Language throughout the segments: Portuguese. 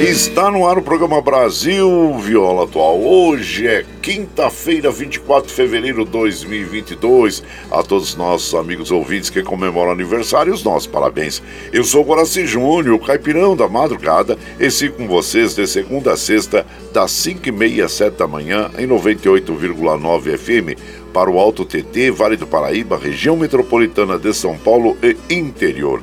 Está no ar o programa Brasil Viola Atual. Hoje é quinta-feira, 24 de fevereiro de 2022. A todos os nossos amigos ouvintes que comemoram aniversário, os nossos parabéns. Eu sou Guaraci Júnior, caipirão da madrugada, e sigo com vocês de segunda a sexta, das 5 e meia às 7 da manhã, em 98,9 FM, para o Alto TT, Vale do Paraíba, região metropolitana de São Paulo e interior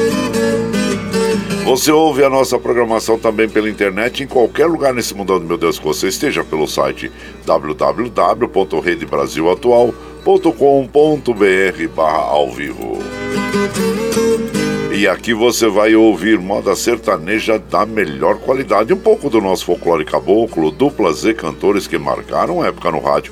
Você ouve a nossa programação também pela internet em qualquer lugar nesse mundão do meu Deus que você esteja pelo site www.redebrasilatual.com.br barra ao vivo. E aqui você vai ouvir moda sertaneja da melhor qualidade, um pouco do nosso folclore caboclo, duplas e cantores que marcaram época no rádio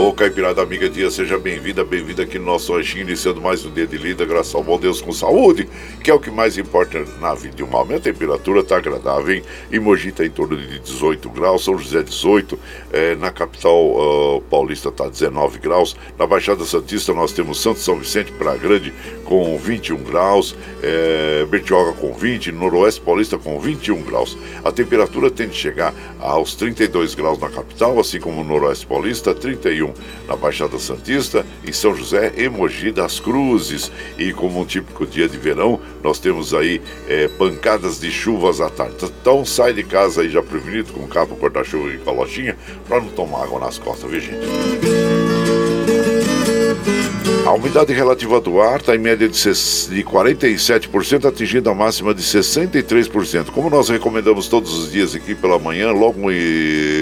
Ô Caipirada Amiga Dia, seja bem-vinda, bem-vinda aqui no nosso anjinho, iniciando mais um dia de lida, graças ao bom Deus com saúde, que é o que mais importa na vida de um homem. A temperatura está agradável, hein? Em Mogi está em torno de 18 graus, São José 18, é, na capital uh, paulista está 19 graus, na Baixada Santista nós temos Santo São Vicente para Grande com 21 graus, é, Bertioga com 20, Noroeste Paulista com 21 graus. A temperatura tende a chegar aos 32 graus na capital, assim como no Noroeste Paulista, 31 na Baixada Santista, em São José e Mogi das Cruzes. E como um típico dia de verão, nós temos aí é, pancadas de chuvas à tarde. Então sai de casa aí já prevenido com capa, corta-chuva e calotinha para não tomar água nas costas, viu gente? A umidade relativa do ar está em média de 47%, atingindo a máxima de 63%. Como nós recomendamos todos os dias aqui pela manhã, logo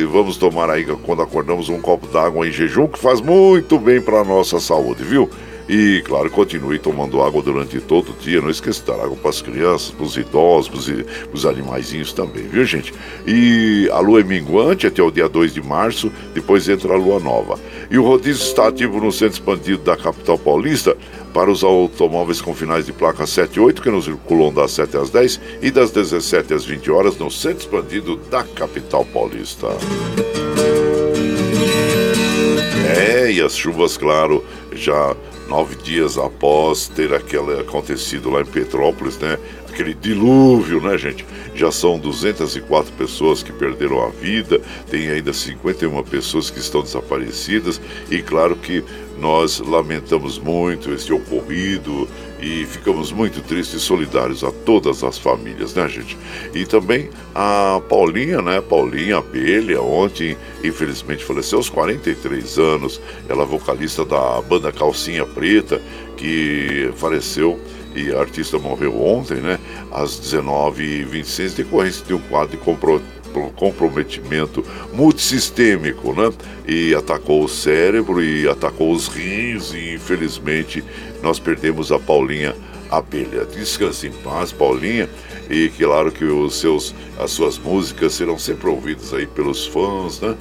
vamos tomar aí quando acordamos um copo d'água em jejum, que faz muito bem para a nossa saúde, viu? E, claro, continue tomando água durante todo o dia. Não esqueça de dar água para as crianças, para os idosos, para os animaizinhos também, viu, gente? E a lua é minguante até o dia 2 de março, depois entra a lua nova. E o rodízio está ativo no centro expandido da capital paulista para os automóveis com finais de placa 7 e 8, que nos circulam das 7 às 10 e das 17 às 20 horas no centro expandido da capital paulista. É, e as chuvas, claro, já nove dias após ter aquele acontecido lá em Petrópolis, né? Aquele dilúvio, né, gente? Já são 204 pessoas que perderam a vida, tem ainda 51 pessoas que estão desaparecidas, e claro que nós lamentamos muito esse ocorrido e ficamos muito tristes e solidários a todas as famílias, né, gente? E também a Paulinha, né? Paulinha Abelha, ontem, infelizmente, faleceu aos 43 anos. Ela é vocalista da banda Calcinha Preta, que faleceu e a artista morreu ontem, né? Às 19h26, decorrência de um quadro de comprometimento multissistêmico, né? E atacou o cérebro e atacou os rins e infelizmente nós perdemos a Paulinha Abelha. Descanse em paz, Paulinha, e claro que os seus, as suas músicas serão sempre ouvidas aí pelos fãs, né?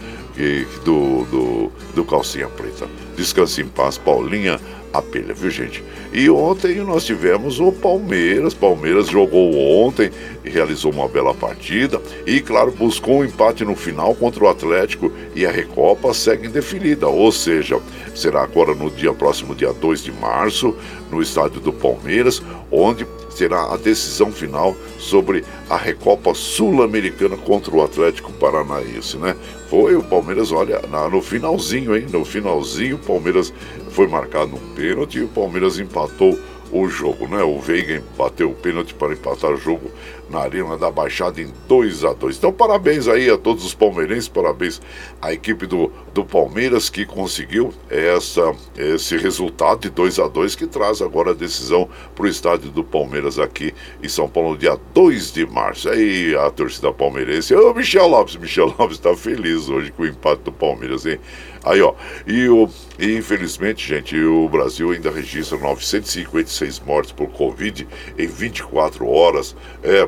Do, do, do Calcinha Preta. Descanse em paz, Paulinha Abelha, viu gente? E ontem nós tivemos o Palmeiras. Palmeiras jogou ontem realizou uma bela partida. E, claro, buscou um empate no final contra o Atlético. E a Recopa segue indefinida. Ou seja, será agora no dia próximo, dia 2 de março, no estádio do Palmeiras, onde será a decisão final sobre a Recopa Sul-Americana contra o Atlético Paranaense, né? Foi o Palmeiras, olha, na, no finalzinho, hein? No finalzinho, o Palmeiras foi marcado um pênalti e o Palmeiras empatou o jogo, né? O Veiga bateu o pênalti para empatar o jogo na Arena da Baixada em 2 a 2 Então, parabéns aí a todos os palmeirenses, parabéns à equipe do, do Palmeiras que conseguiu essa, esse resultado de 2 a 2 que traz agora a decisão para o estádio do Palmeiras aqui em São Paulo, no dia 2 de março. Aí a torcida palmeirense, ô Michel Lopes, Michel Lopes está feliz hoje com o empate do Palmeiras, hein? Aí, ó, e, o, e infelizmente, gente, o Brasil ainda registra 956 mortes por Covid em 24 horas. É,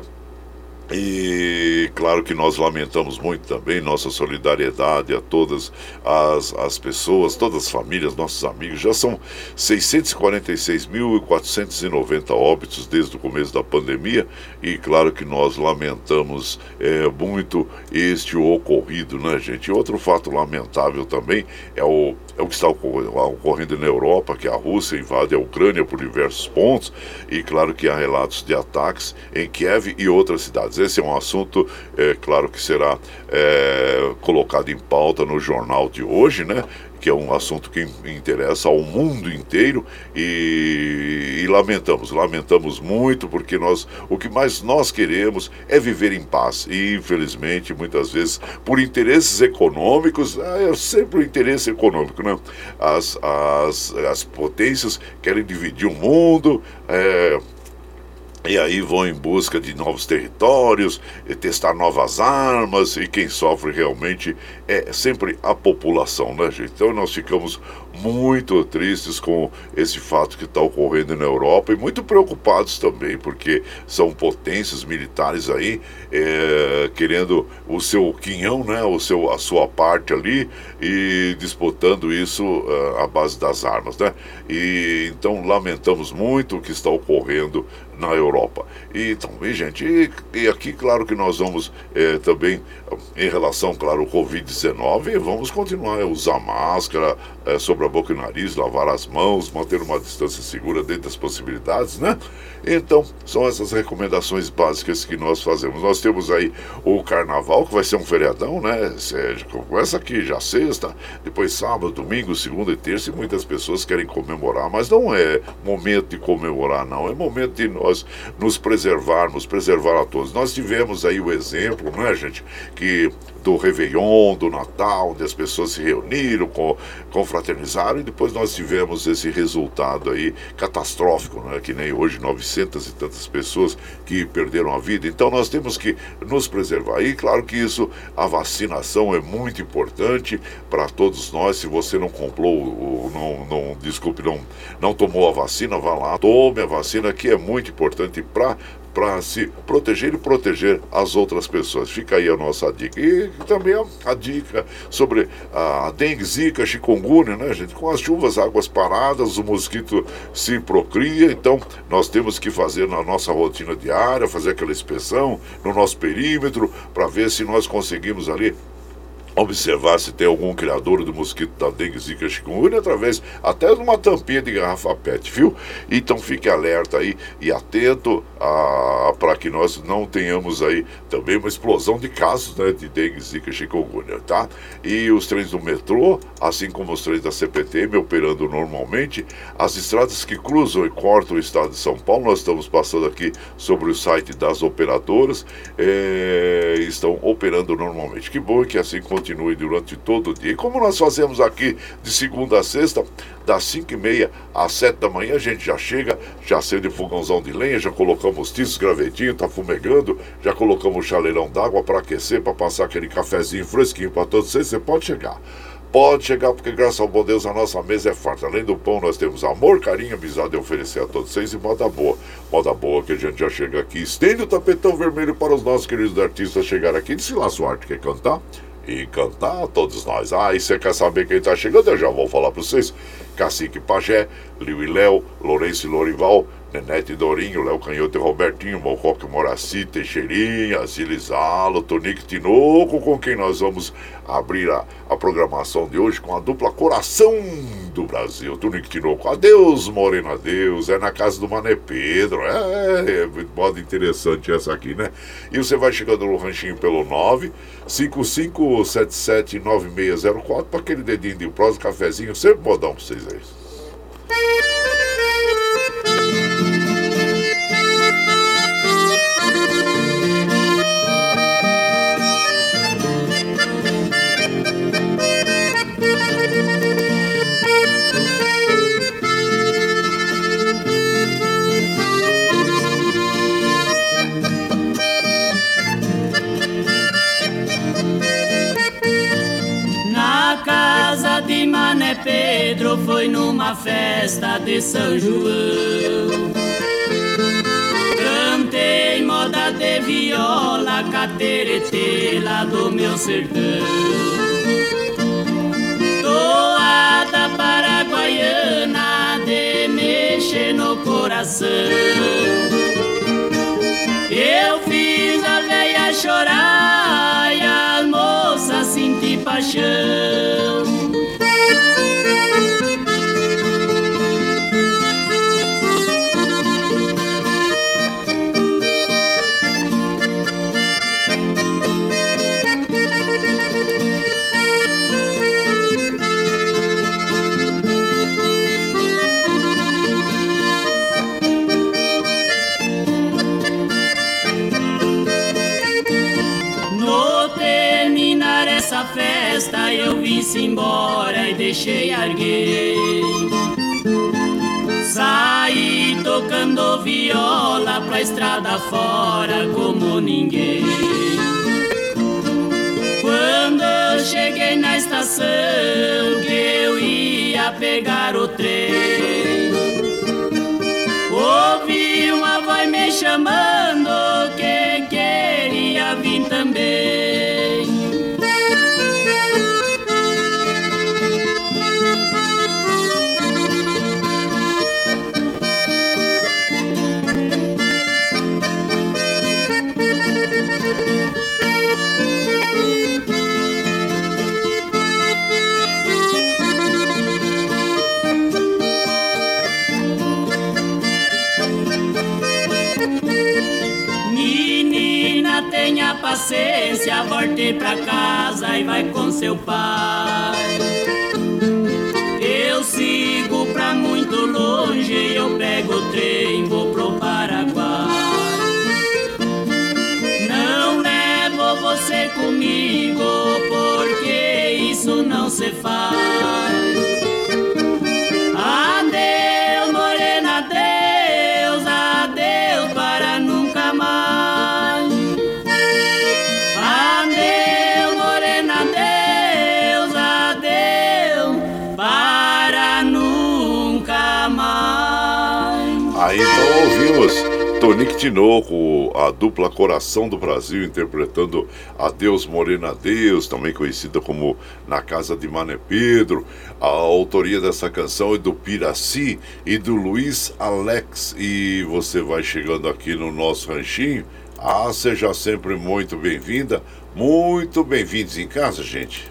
e claro que nós lamentamos muito também nossa solidariedade a todas as, as pessoas, todas as famílias, nossos amigos. Já são 646.490 óbitos desde o começo da pandemia e claro que nós lamentamos é, muito este ocorrido, né, gente? Outro fato lamentável também é o, é o que está ocorrendo na Europa, que a Rússia invade a Ucrânia por diversos pontos e claro que há relatos de ataques em Kiev e outras cidades. Esse é um assunto, é, claro que será é, colocado em pauta no jornal de hoje, né? que é um assunto que interessa ao mundo inteiro e, e, lamentamos, lamentamos muito porque nós o que mais nós queremos é viver em paz e infelizmente muitas vezes por interesses econômicos é sempre o interesse econômico, né? As, as, as potências querem dividir o mundo, é, e aí vão em busca de novos territórios, testar novas armas, e quem sofre realmente é sempre a população, né, gente? Então nós ficamos muito tristes com esse fato que está ocorrendo na Europa e muito preocupados também, porque são potências militares aí é, querendo o seu quinhão, né, o seu, a sua parte ali e disputando isso uh, à base das armas, né? E então lamentamos muito o que está ocorrendo na Europa. E também, gente, e, e, aqui, claro que nós vamos é, também, em relação, claro, ao Covid-19, vamos continuar a usar máscara é, sobre a boca e o nariz, lavar as mãos, manter uma distância segura dentro das possibilidades, né? Então, são essas recomendações básicas que nós fazemos. Nós temos aí o carnaval, que vai ser um feriadão, né? Começa aqui já sexta, depois sábado, domingo, segunda e terça, e muitas pessoas querem comemorar, mas não é momento de comemorar, não. É momento de nós nos preservarmos, preservar a todos. Nós tivemos aí o exemplo, né, gente, que do Réveillon, do Natal, onde as pessoas se reuniram, confraternizaram, e depois nós tivemos esse resultado aí catastrófico, né? que nem hoje 900 e tantas pessoas que perderam a vida. Então nós temos que nos preservar. E claro que isso, a vacinação é muito importante para todos nós. Se você não comprou, não, não, desculpe, não, não tomou a vacina, vá lá, tome a vacina, que é muito importante para para se proteger e proteger as outras pessoas. Fica aí a nossa dica. E também a, dica sobre a dengue, zika, chikungunya, né, gente? Com as chuvas, águas paradas, o mosquito se procria, então nós temos que fazer na nossa rotina diária, fazer aquela inspeção no nosso perímetro, para ver se nós conseguimos ali observar se tem algum criador do mosquito da dengue, zika, chikungunya através até de uma tampinha de garrafa PET, viu? Então fique alerta aí e atento para que nós não tenhamos aí também uma explosão de casos né, de dengue, zika, chikungunya, tá? E os trens do metrô, assim como os trens da CPTM operando normalmente, as estradas que cruzam e cortam o estado de São Paulo, nós estamos passando aqui sobre o site das operadoras, é, estão operando normalmente. Que bom que assim continue durante todo o dia. E como nós fazemos aqui de segunda a sexta, das 5 e meia às 7 da manhã, a gente já chega, já acende o fogãozão de lenha, já colocamos tiços, gravetinho, tá fumegando, já colocamos chaleirão d'água para aquecer, para passar aquele cafezinho fresquinho para todos vocês. Você pode chegar. Pode chegar, porque graças ao bom Deus a nossa mesa é farta. Além do pão, nós temos amor, carinho, amizade a oferecer a todos vocês e moda boa. Moda boa que a gente já chega aqui. Estende o tapetão vermelho para os nossos queridos artistas chegar aqui. Se lá sua arte quer cantar? E cantar todos nós. Ah, e você quer saber quem está chegando? Eu já vou falar para vocês. Cacique Pajé, Liu e Léo, Lourenço e Lorival, Nenete Dorinho, Léo Canhoto e Robertinho, Mocoque Moraci, Teixeirinha, Zilizalo, Tonique Tinoco, com quem nós vamos abrir a, a programação de hoje com a dupla Coração do Brasil. Tonique Tinoco, adeus, Morena, adeus. É na casa do Mané Pedro. É, é modo interessante essa aqui, né? E você vai chegando no ranchinho pelo 9 55779604 para aquele dedinho de prosa, cafezinho, sempre modão para vocês aí. Foi numa festa de São João. Cantei moda de viola, cateretê lá do meu sertão. Toada paraguaiana de mexer no coração. Eu fiz a veia chorar e a moça sentir paixão. Deixei arguer. Saí tocando viola pra estrada fora como ninguém. Quando eu cheguei na estação que eu ia pegar o trem, ouvi uma voz me chamando tenha paciência, volte pra casa e vai com seu pai. Eu sigo pra muito longe, eu pego o trem, vou pro Paraguai. Não levo você comigo, porque isso não se faz. Tonique Tinoco, a dupla Coração do Brasil, interpretando Adeus Morena Deus, também conhecida como Na Casa de Mané Pedro. A autoria dessa canção é do Piraci e do Luiz Alex. E você vai chegando aqui no nosso ranchinho. Ah, seja sempre muito bem-vinda, muito bem-vindos em casa, gente.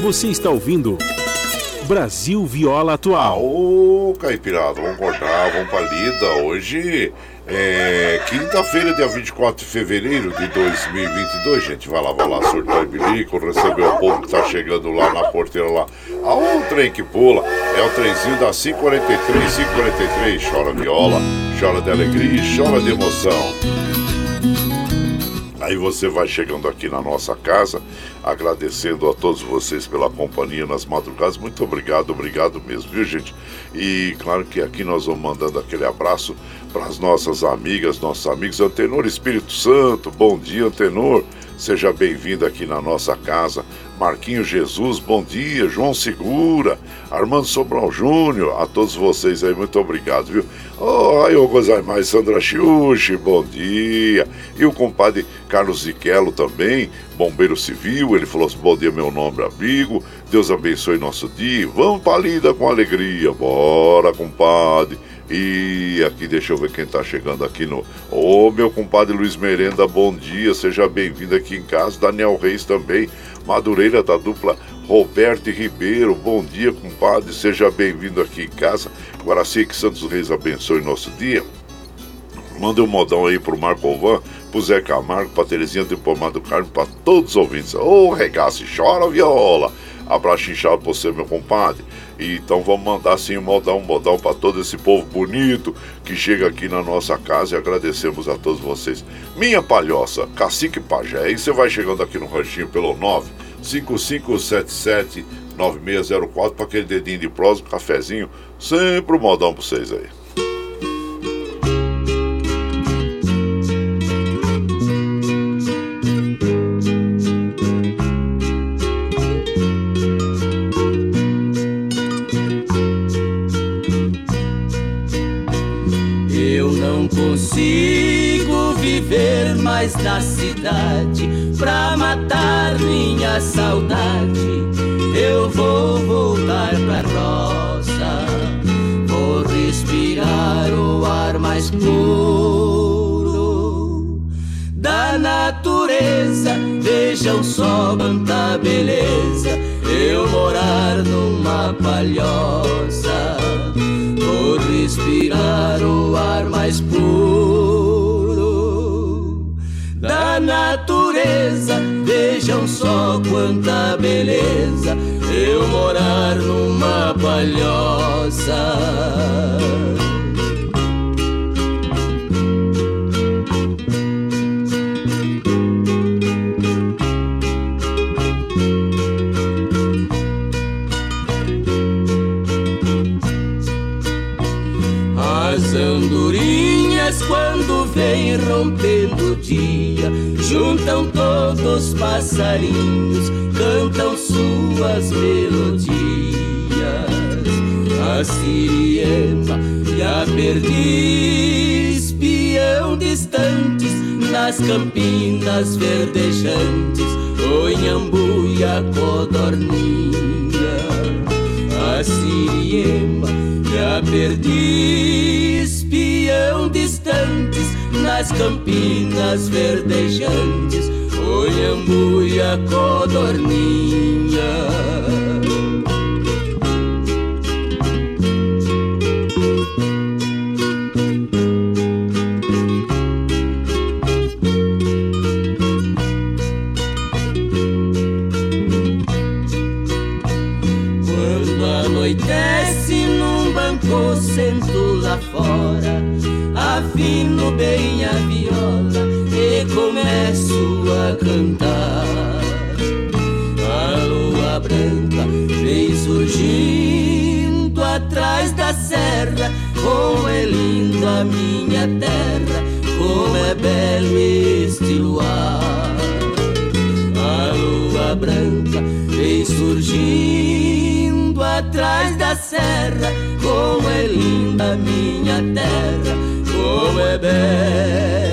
Você está ouvindo. Brasil Viola Atual. Ô, Caipirada, vamos cortar, vamos pra lida. Hoje é quinta-feira, dia 24 de fevereiro de 2022. Gente, vai lá, vai lá, surtar e bilico, receber o povo que tá chegando lá na porteira lá. Ah, o trem que pula é o trenzinho da 543, 543. Chora viola, chora de alegria, chora de emoção. Aí você vai chegando aqui na nossa casa, agradecendo a todos vocês pela companhia nas madrugadas. Muito obrigado, obrigado mesmo, viu gente? E claro que aqui nós vamos mandando aquele abraço para as nossas amigas, nossos amigos. Antenor Espírito Santo, bom dia, Antenor. Seja bem-vindo aqui na nossa casa. Marquinhos Jesus, bom dia. João Segura, Armando Sobral Júnior, a todos vocês aí, muito obrigado, viu? Oh, aí gozai mais, Sandra Xuxi, bom dia. E o compadre Carlos Ziquelo também, bombeiro civil, ele falou assim: bom dia, meu nome é amigo, Deus abençoe nosso dia. Vamos pra lida com alegria, bora, compadre. E aqui, deixa eu ver quem tá chegando aqui no. Ô, meu compadre Luiz Merenda, bom dia, seja bem-vindo aqui em casa. Daniel Reis também, Madureira da dupla Roberto Ribeiro, bom dia, compadre, seja bem-vindo aqui em casa. Guaraci, que Santos Reis abençoe nosso dia. Manda um modão aí pro Marco Alvan, pro Zé Camargo, pra Terezinha do Pomado Carmo, pra todos os ouvintes. Ô, oh, regaço, chora viola. Abraço inchado pra você, meu compadre. Então vamos mandar assim um modão, um modão para todo esse povo bonito que chega aqui na nossa casa e agradecemos a todos vocês. Minha palhoça, Cacique Pajé, e você vai chegando aqui no ranchinho pelo 95577 9604 para aquele dedinho de prosa, um cafezinho, sempre um modão para vocês aí. Na cidade pra matar minha saudade. Eu vou voltar pra roça, vou respirar o ar mais puro da natureza. Vejam só quanta beleza eu morar numa palhoça quanta beleza eu morar numa palhoça. Juntam todos os passarinhos, cantam suas melodias. A siriema e a perdiz, pião distantes, nas campinas verdejantes, o inhambu e a codorninha. A siriema e a perdiz, pião distantes, nas campinas verdejantes, o iambu e a codorninha. cantar. A lua branca vem surgindo atrás da serra. Como é linda minha terra, como é belo este luar. A lua branca vem surgindo atrás da serra. Como é linda minha terra, como é belo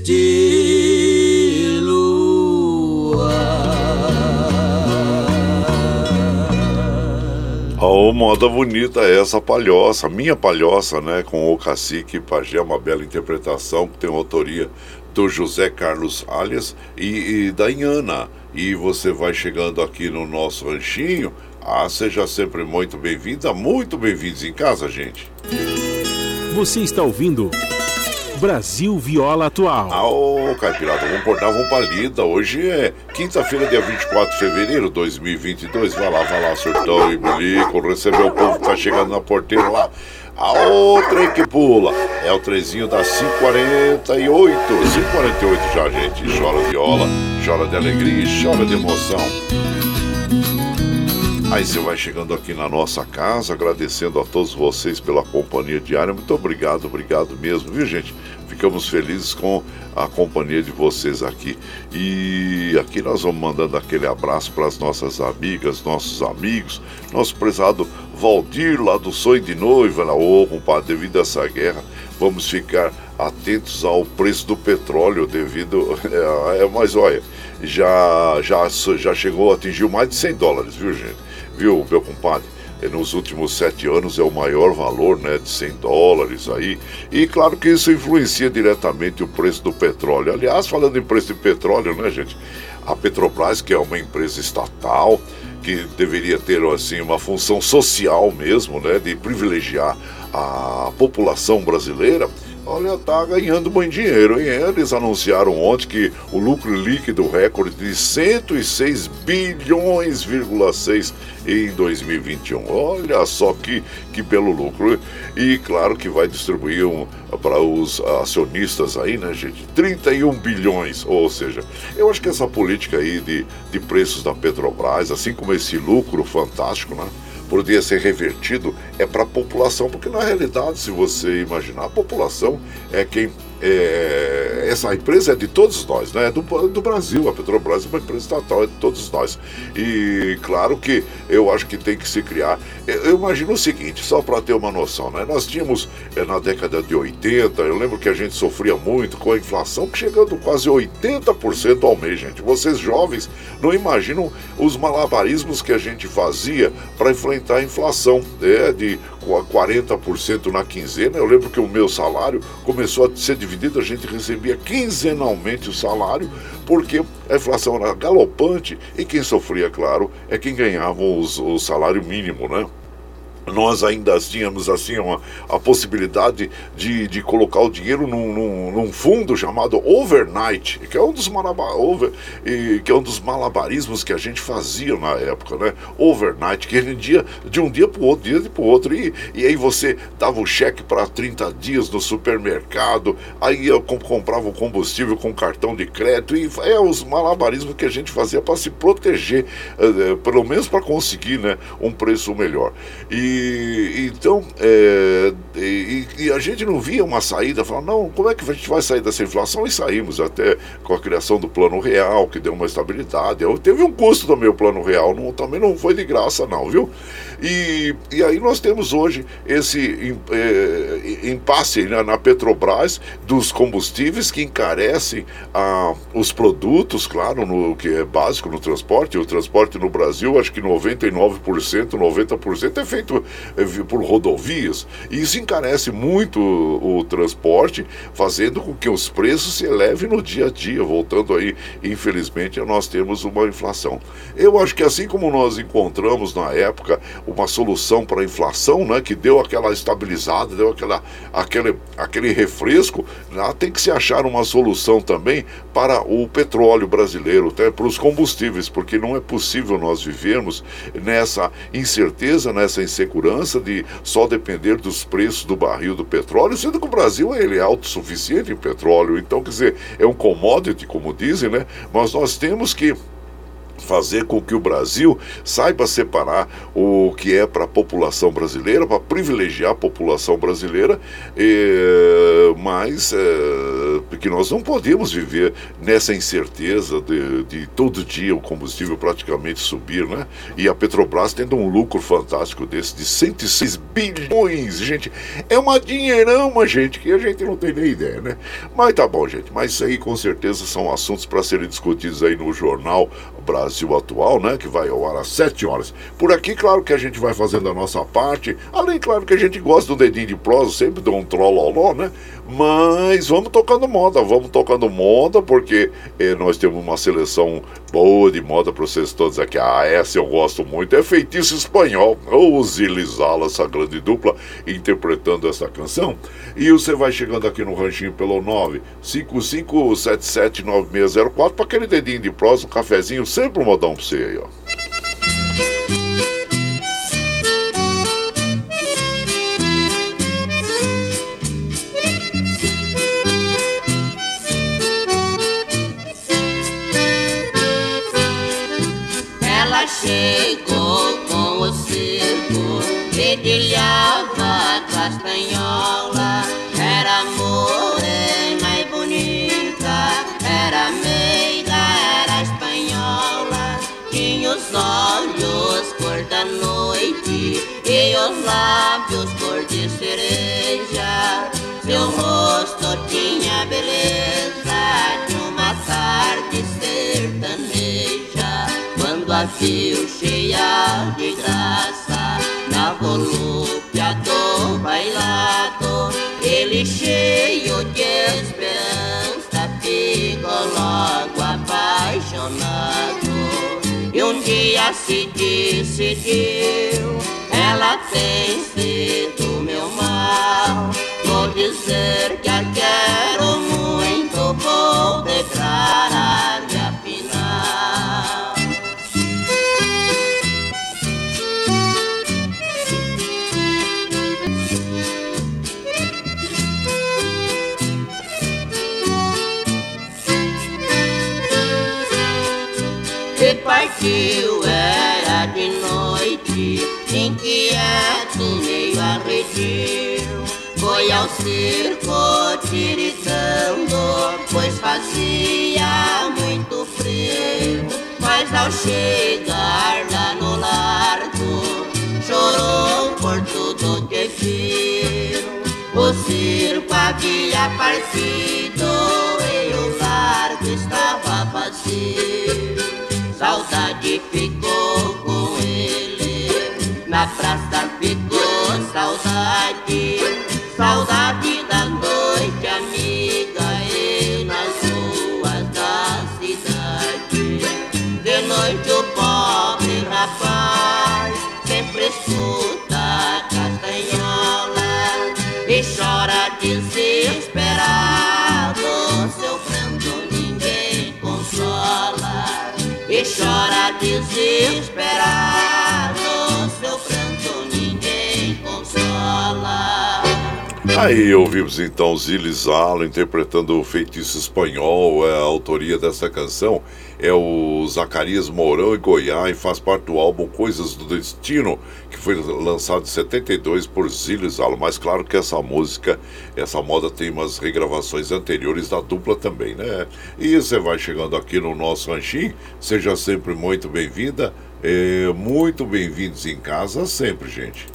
este Oh, moda bonita essa palhoça, minha palhoça, né? Com o cacique Pajé, uma bela interpretação que tem autoria do José Carlos Alias e, e da Inhana. E você vai chegando aqui no nosso ranchinho. Ah, seja sempre muito bem-vinda, muito bem-vindos em casa, gente. Você está ouvindo Brasil Viola Atual. Ah, ô Caipirada, vamos cortar, vamos pra lida. Hoje é quinta-feira, dia 24 de fevereiro de 2022. Vai lá, vai lá, surtão e bilico, receber o povo que tá chegando na porteira lá. A outra que pula é o trezinho das 548. 548 já, gente. Chora viola, chora de alegria e chora de emoção. Aí você vai chegando aqui na nossa casa, agradecendo a todos vocês pela companhia diária. Muito obrigado, obrigado mesmo, viu gente? Ficamos felizes com a companhia de vocês aqui. E aqui nós vamos mandando aquele abraço para as nossas amigas, nossos amigos, nosso prezado Valdir lá do Sonho de Noiva, ô compadre, devido a essa guerra, vamos ficar atentos ao preço do petróleo devido. É, é, mas olha, já, já, já chegou, atingiu mais de 100 dólares, viu gente? Viu, meu compadre? Nos últimos sete anos é o maior valor, né, de 100 dólares aí. E claro que isso influencia diretamente o preço do petróleo. Aliás, falando em preço de petróleo, né, gente? A Petrobras, que é uma empresa estatal, que deveria ter assim uma função social mesmo, né, de privilegiar a população brasileira, Olha, tá ganhando muito dinheiro, hein? Eles anunciaram ontem que o lucro líquido recorde de 106 bilhões,6 em 2021. Olha só que, que belo lucro. E claro que vai distribuir um, para os acionistas aí, né, gente? 31 bilhões. Ou seja, eu acho que essa política aí de, de preços da Petrobras, assim como esse lucro fantástico, né? Poderia ser revertido é para a população, porque na realidade, se você imaginar, a população é quem é, essa empresa é de todos nós, né? É do, do Brasil, a Petrobras é uma empresa estatal, é de todos nós. E claro que eu acho que tem que se criar. Eu, eu imagino o seguinte, só para ter uma noção, né? Nós tínhamos é, na década de 80, eu lembro que a gente sofria muito com a inflação, chegando quase 80% ao mês, gente. Vocês jovens não imaginam os malabarismos que a gente fazia para enfrentar a inflação, é, de 40% na quinzena. Eu lembro que o meu salário começou a ser dividido, a gente recebia quinzenalmente o salário, porque a inflação era galopante e quem sofria, claro, é quem ganhava o salário mínimo, né? Nós ainda tínhamos assim uma, a possibilidade de, de colocar o dinheiro num, num, num fundo chamado overnight, que é um dos over, e, que é um dos malabarismos que a gente fazia na época, né? Overnight, que rendia de um dia para o outro, dia para outro, e, e aí você dava o cheque para 30 dias no supermercado, aí eu comprava o combustível com cartão de crédito, e é os malabarismos que a gente fazia para se proteger, eh, pelo menos para conseguir né, um preço melhor. E então, é, e, e, a gente não via uma saída, falando, não, como é que a gente vai sair dessa inflação? E saímos até com a criação do plano real, que deu uma estabilidade. Eu, teve um custo também o plano real, não, também não foi de graça, não, viu? E, e aí nós temos hoje esse é, impasse né, na Petrobras dos combustíveis que encarecem ah, os produtos, claro, no que é básico no transporte. O transporte no Brasil, acho que 99%, 90% é feito é, por rodovias. E isso encarece muito o, o transporte, fazendo com que os preços se elevem no dia a dia. Voltando aí, infelizmente, nós temos uma inflação. Eu acho que assim como nós encontramos na época uma solução para a inflação, né, que deu aquela estabilizada, deu aquela, aquele, aquele refresco, né, tem que se achar uma solução também para o petróleo brasileiro, até para os combustíveis, porque não é possível nós vivermos nessa incerteza, nessa insegurança de só depender dos preços do barril do petróleo, sendo que o Brasil ele é autossuficiente em petróleo, então quer dizer, é um commodity, como dizem, né? Mas nós temos que fazer com que o Brasil saiba separar o que é para a população brasileira, para privilegiar a população brasileira, mas é, porque nós não podemos viver nessa incerteza de, de, todo dia o combustível praticamente subir, né? E a Petrobras tendo um lucro fantástico desse de 106 bilhões, gente, é uma dinheirama, gente, que a gente não tem nem ideia, né? Mas tá bom, gente, mas isso aí com certeza são assuntos para serem discutidos aí no jornal Brasil Atual, né? Que vai ao ar às 7 horas. Por aqui, claro que a gente vai fazendo a nossa parte. Além, claro, que a gente gosta do dedinho de prosa, sempre dá um trolloló, né? Mas vamos tocando moda, vamos tocando moda, porque eh, nós temos uma seleção boa de moda para vocês todos aqui. Ah, essa eu gosto muito, é feitiço espanhol. Ou Zilizala, essa grande dupla, interpretando essa canção. E você vai chegando aqui no ranchinho pelo 955779604 para aquele dedinho de prosa, um cafezinho, sempre um modão para você aí, ó. Chegou com o circo, dedilhava castanhola, era morena e bonita, era meiga, era espanhola, tinha os olhos cor da noite e os lábios cor de cereja, seu rosto tinha beleza viu cheia de graça na volúpia do bailado, ele cheio de esperança ficou logo apaixonado. E um dia se decidiu, ela tem sido meu mal. Vou dizer que a quero muito, partiu era de noite, inquieto, meio arredio. Foi ao circo tiritando, pois fazia muito frio. Mas ao chegar lá no largo, chorou por tudo que viu. O circo havia partido e o largo estava vazio. Saudade ficou com ele, na praça ficou saudade, saudade desesperado. Seu pranto ninguém consola. Aí ouvimos então Zilizalo interpretando o feitiço espanhol, é a autoria dessa canção é o Zacarias Mourão e Goiás e faz parte do álbum Coisas do Destino, que foi lançado em 72 por Zilizalo. Mas claro que essa música, essa moda tem umas regravações anteriores da dupla também, né? E você vai chegando aqui no nosso ranchinho, seja sempre muito bem-vinda, é, muito bem-vindos em casa sempre, gente.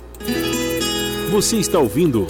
Você está ouvindo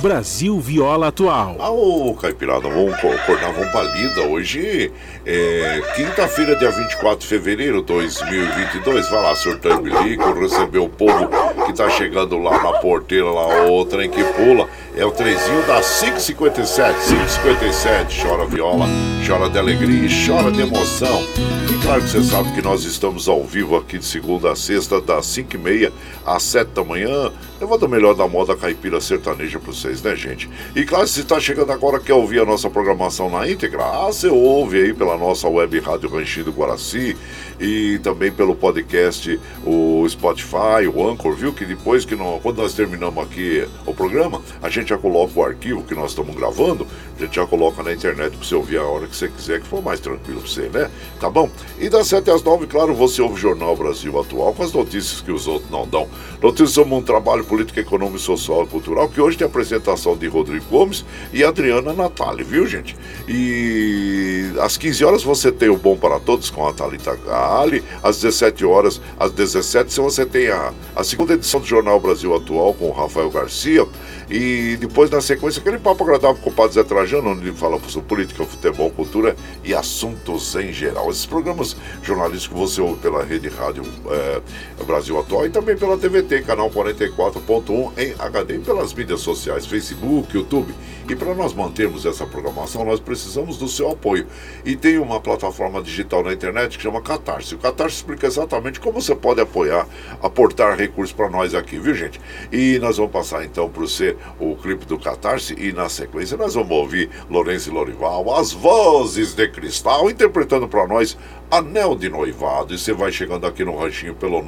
Brasil Viola Atual. Ah, ô Caipirada, vamos acordar, vamos pra lida. Hoje é quinta-feira, dia 24 de fevereiro de 2022. Vai lá, surtando bilico, receber o povo que tá chegando lá na porteira, lá, o trem que pula. É o trezinho da 557, 557. Chora viola, chora de alegria e chora de emoção. E claro que você sabe que nós estamos ao vivo aqui de segunda a sexta, das 5 e meia às 7 da manhã levando o melhor da moda caipira sertaneja para vocês, né, gente? E claro, se está chegando agora quer ouvir a nossa programação na íntegra, ah, você ouve aí pela nossa web rádio Ranchinho do Guaraci e também pelo podcast, o Spotify, o Anchor, viu? Que depois que nós, quando nós terminamos aqui o programa, a gente já coloca o arquivo que nós estamos gravando, a gente já coloca na internet para você ouvir a hora que você quiser, que for mais tranquilo para você, né? Tá bom? E das 7 às 9, claro, você ouve o Jornal Brasil Atual com as notícias que os outros não dão. Notícias sobre um trabalho político, econômico, social e cultural, que hoje tem a apresentação de Rodrigo Gomes e Adriana Natali, viu, gente? E às 15 horas você tem o Bom para Todos com a Thalita Ali, às 17 horas, às 17 você tem a, a segunda edição do Jornal Brasil Atual com o Rafael Garcia. E depois, na sequência, aquele papo agradável com o Padre Zé Trajano, onde ele fala sobre política, futebol, cultura e assuntos em geral. Esses programas jornalísticos você ouve pela Rede Rádio é, Brasil Atual e também pela TVT, canal 44.1 em HD e pelas mídias sociais, Facebook, YouTube. E para nós mantermos essa programação, nós precisamos do seu apoio. E tem uma plataforma digital na internet que chama Catarse. O Catarse explica exatamente como você pode apoiar, aportar recursos para nós aqui, viu gente? E nós vamos passar então para você o clipe do Catarse e na sequência nós vamos ouvir Lourenço Lorival, as vozes de cristal, interpretando para nós Anel de Noivado. E você vai chegando aqui no ranchinho pelo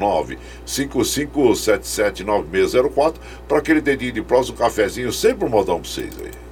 955779604 para aquele dedinho de prós, um cafezinho, sempre um modão para vocês aí.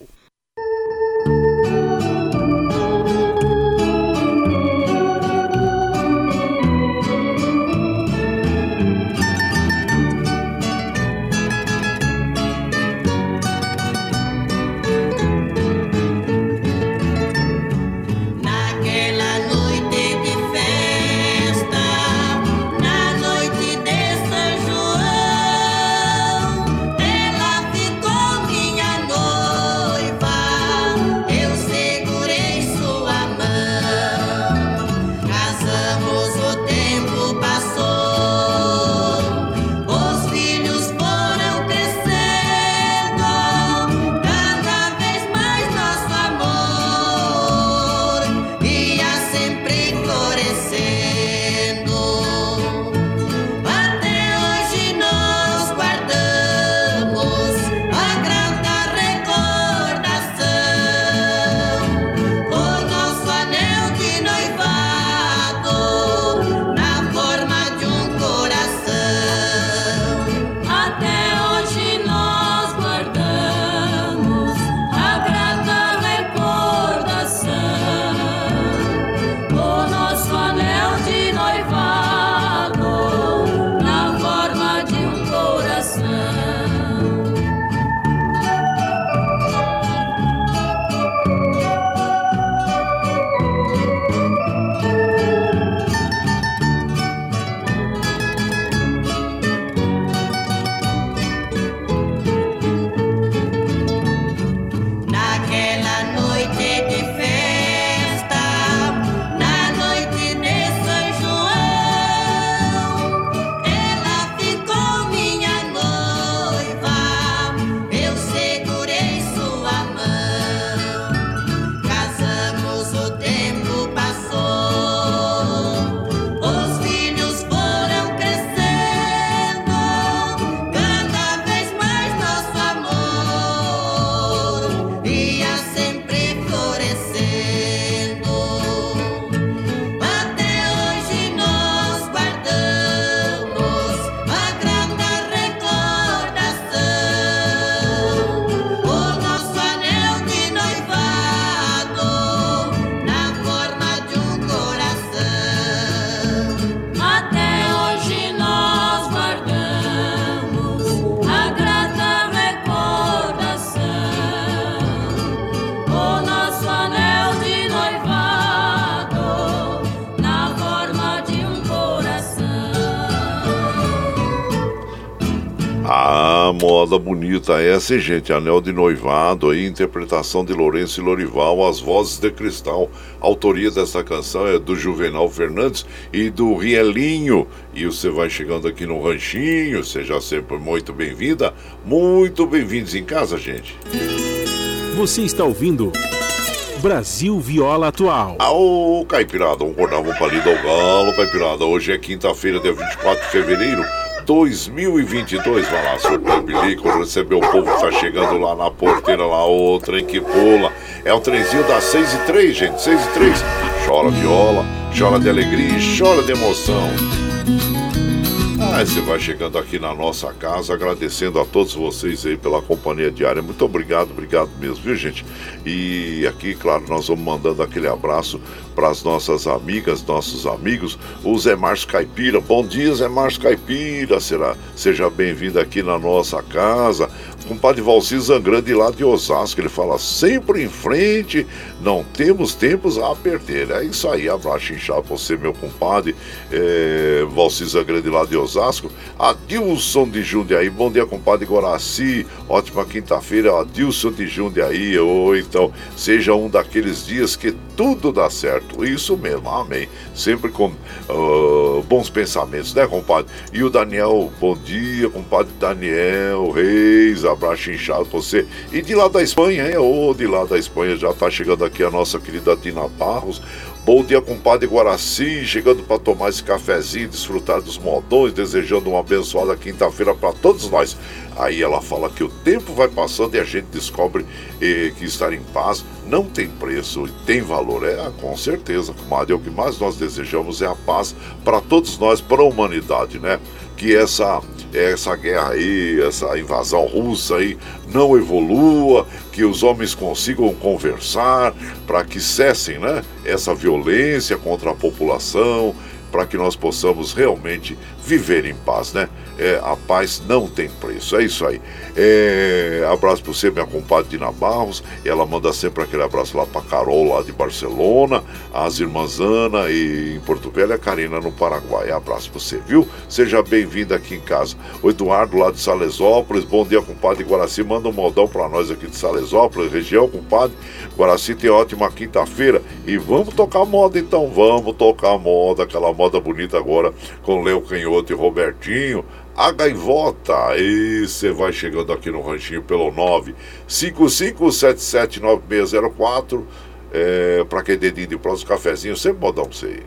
Bonita essa, hein, gente? Anel de noivado aí, interpretação de Lourenço e Lorival, as vozes de cristal. A autoria dessa canção é do Juvenal Fernandes e do Rielinho. E você vai chegando aqui no Ranchinho, seja sempre muito bem-vinda, muito bem-vindos em casa, gente. Você está ouvindo. Brasil Viola Atual. Ô, Caipirada, vamos acordar, vamos palido ao galo, Caipirada. Hoje é quinta-feira, dia 24 de fevereiro 2022. Vai lá, surtou bilico, recebeu o povo que tá chegando lá na porteira, lá, o trem que pula. É o trenzinho das 6 e 3, gente, 6 e 3. Chora viola, chora de alegria e chora de emoção. Você vai chegando aqui na nossa casa, agradecendo a todos vocês aí pela companhia diária. Muito obrigado, obrigado mesmo, viu, gente? E aqui, claro, nós vamos mandando aquele abraço para as nossas amigas, nossos amigos, o Zé Márcio Caipira. Bom dia, Zé Márcio Caipira. Será? Seja bem-vindo aqui na nossa casa. Compadre Valci Zangrande lá de Osasco, ele fala sempre em frente, não temos tempos a perder. É isso aí, abraço inchado pra você, meu compadre. É, Valci Zangrande lá de Osasco. Adilson de Jundiaí, bom dia, compadre Guaraci. Ótima quinta-feira, Adilson de Jundiaí. Ou então, seja um daqueles dias que tudo dá certo. Isso mesmo, amém. Sempre com uh, bons pensamentos, né, compadre? E o Daniel, bom dia, compadre Daniel Reis, abraço inchado pra você. E de lá da Espanha, hein? Ô, oh, de lá da Espanha já tá chegando aqui a nossa querida Tina Barros. Bom dia, compadre Guaraci, chegando para tomar esse cafezinho, desfrutar dos modões, desejando uma abençoada quinta-feira para todos nós. Aí ela fala que o tempo vai passando e a gente descobre eh, que estar em paz não tem preço e tem valor. É, com certeza, comadre. É o que mais nós desejamos é a paz para todos nós, para a humanidade, né? Que essa essa guerra aí, essa invasão russa aí não evolua, que os homens consigam conversar para que cessem, né, essa violência contra a população, para que nós possamos realmente viver em paz, né? É, a paz não tem preço, é isso aí. É, abraço para você, minha compadre Dina Barros. Ela manda sempre aquele abraço lá para Carol, lá de Barcelona, as irmãs Ana e em Porto Velho, a Karina no Paraguai. Abraço para você, viu? Seja bem-vinda aqui em casa. O Eduardo lá de Salesópolis, bom dia, compadre Guaraci. Manda um modão para nós aqui de Salesópolis, região, compadre. Guaraci tem ótima quinta-feira e vamos tocar moda então, vamos tocar moda, aquela moda bonita agora com Leo Canhoto e Robertinho. A Gaivota, e você vai chegando aqui no ranchinho pelo 955779604 é, para quem dedinho de próximo cafezinho, sempre modão pra você aí.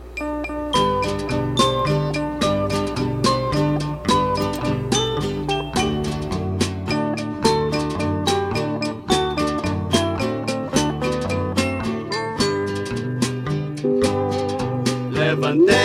Levantei-me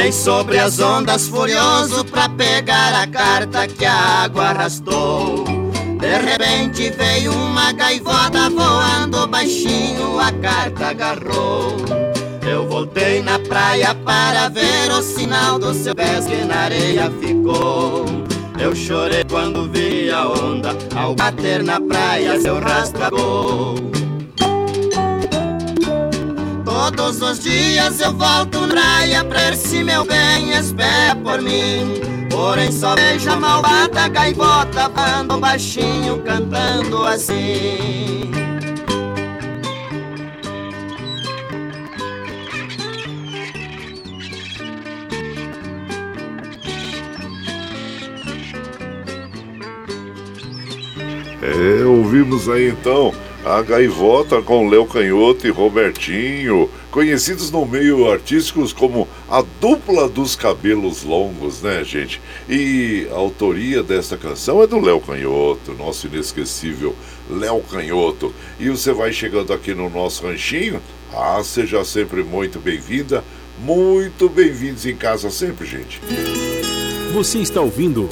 Pulei sobre as ondas furioso pra pegar a carta que a água arrastou. De repente veio uma gaivota voando baixinho, a carta agarrou. Eu voltei na praia para ver o sinal do seu pés que na areia ficou. Eu chorei quando vi a onda ao bater na praia, seu rastro agou. Todos os dias eu volto praia pra ver se meu bem espera por mim. Porém só vejo a malvada gaivota voando baixinho cantando assim. É, ouvimos aí então a Gaivota com Léo Canhoto e Robertinho, conhecidos no meio artístico como a dupla dos cabelos longos, né, gente? E a autoria desta canção é do Léo Canhoto, nosso inesquecível Léo Canhoto. E você vai chegando aqui no nosso ranchinho. Ah, seja sempre muito bem-vinda, muito bem-vindos em casa sempre, gente. Você está ouvindo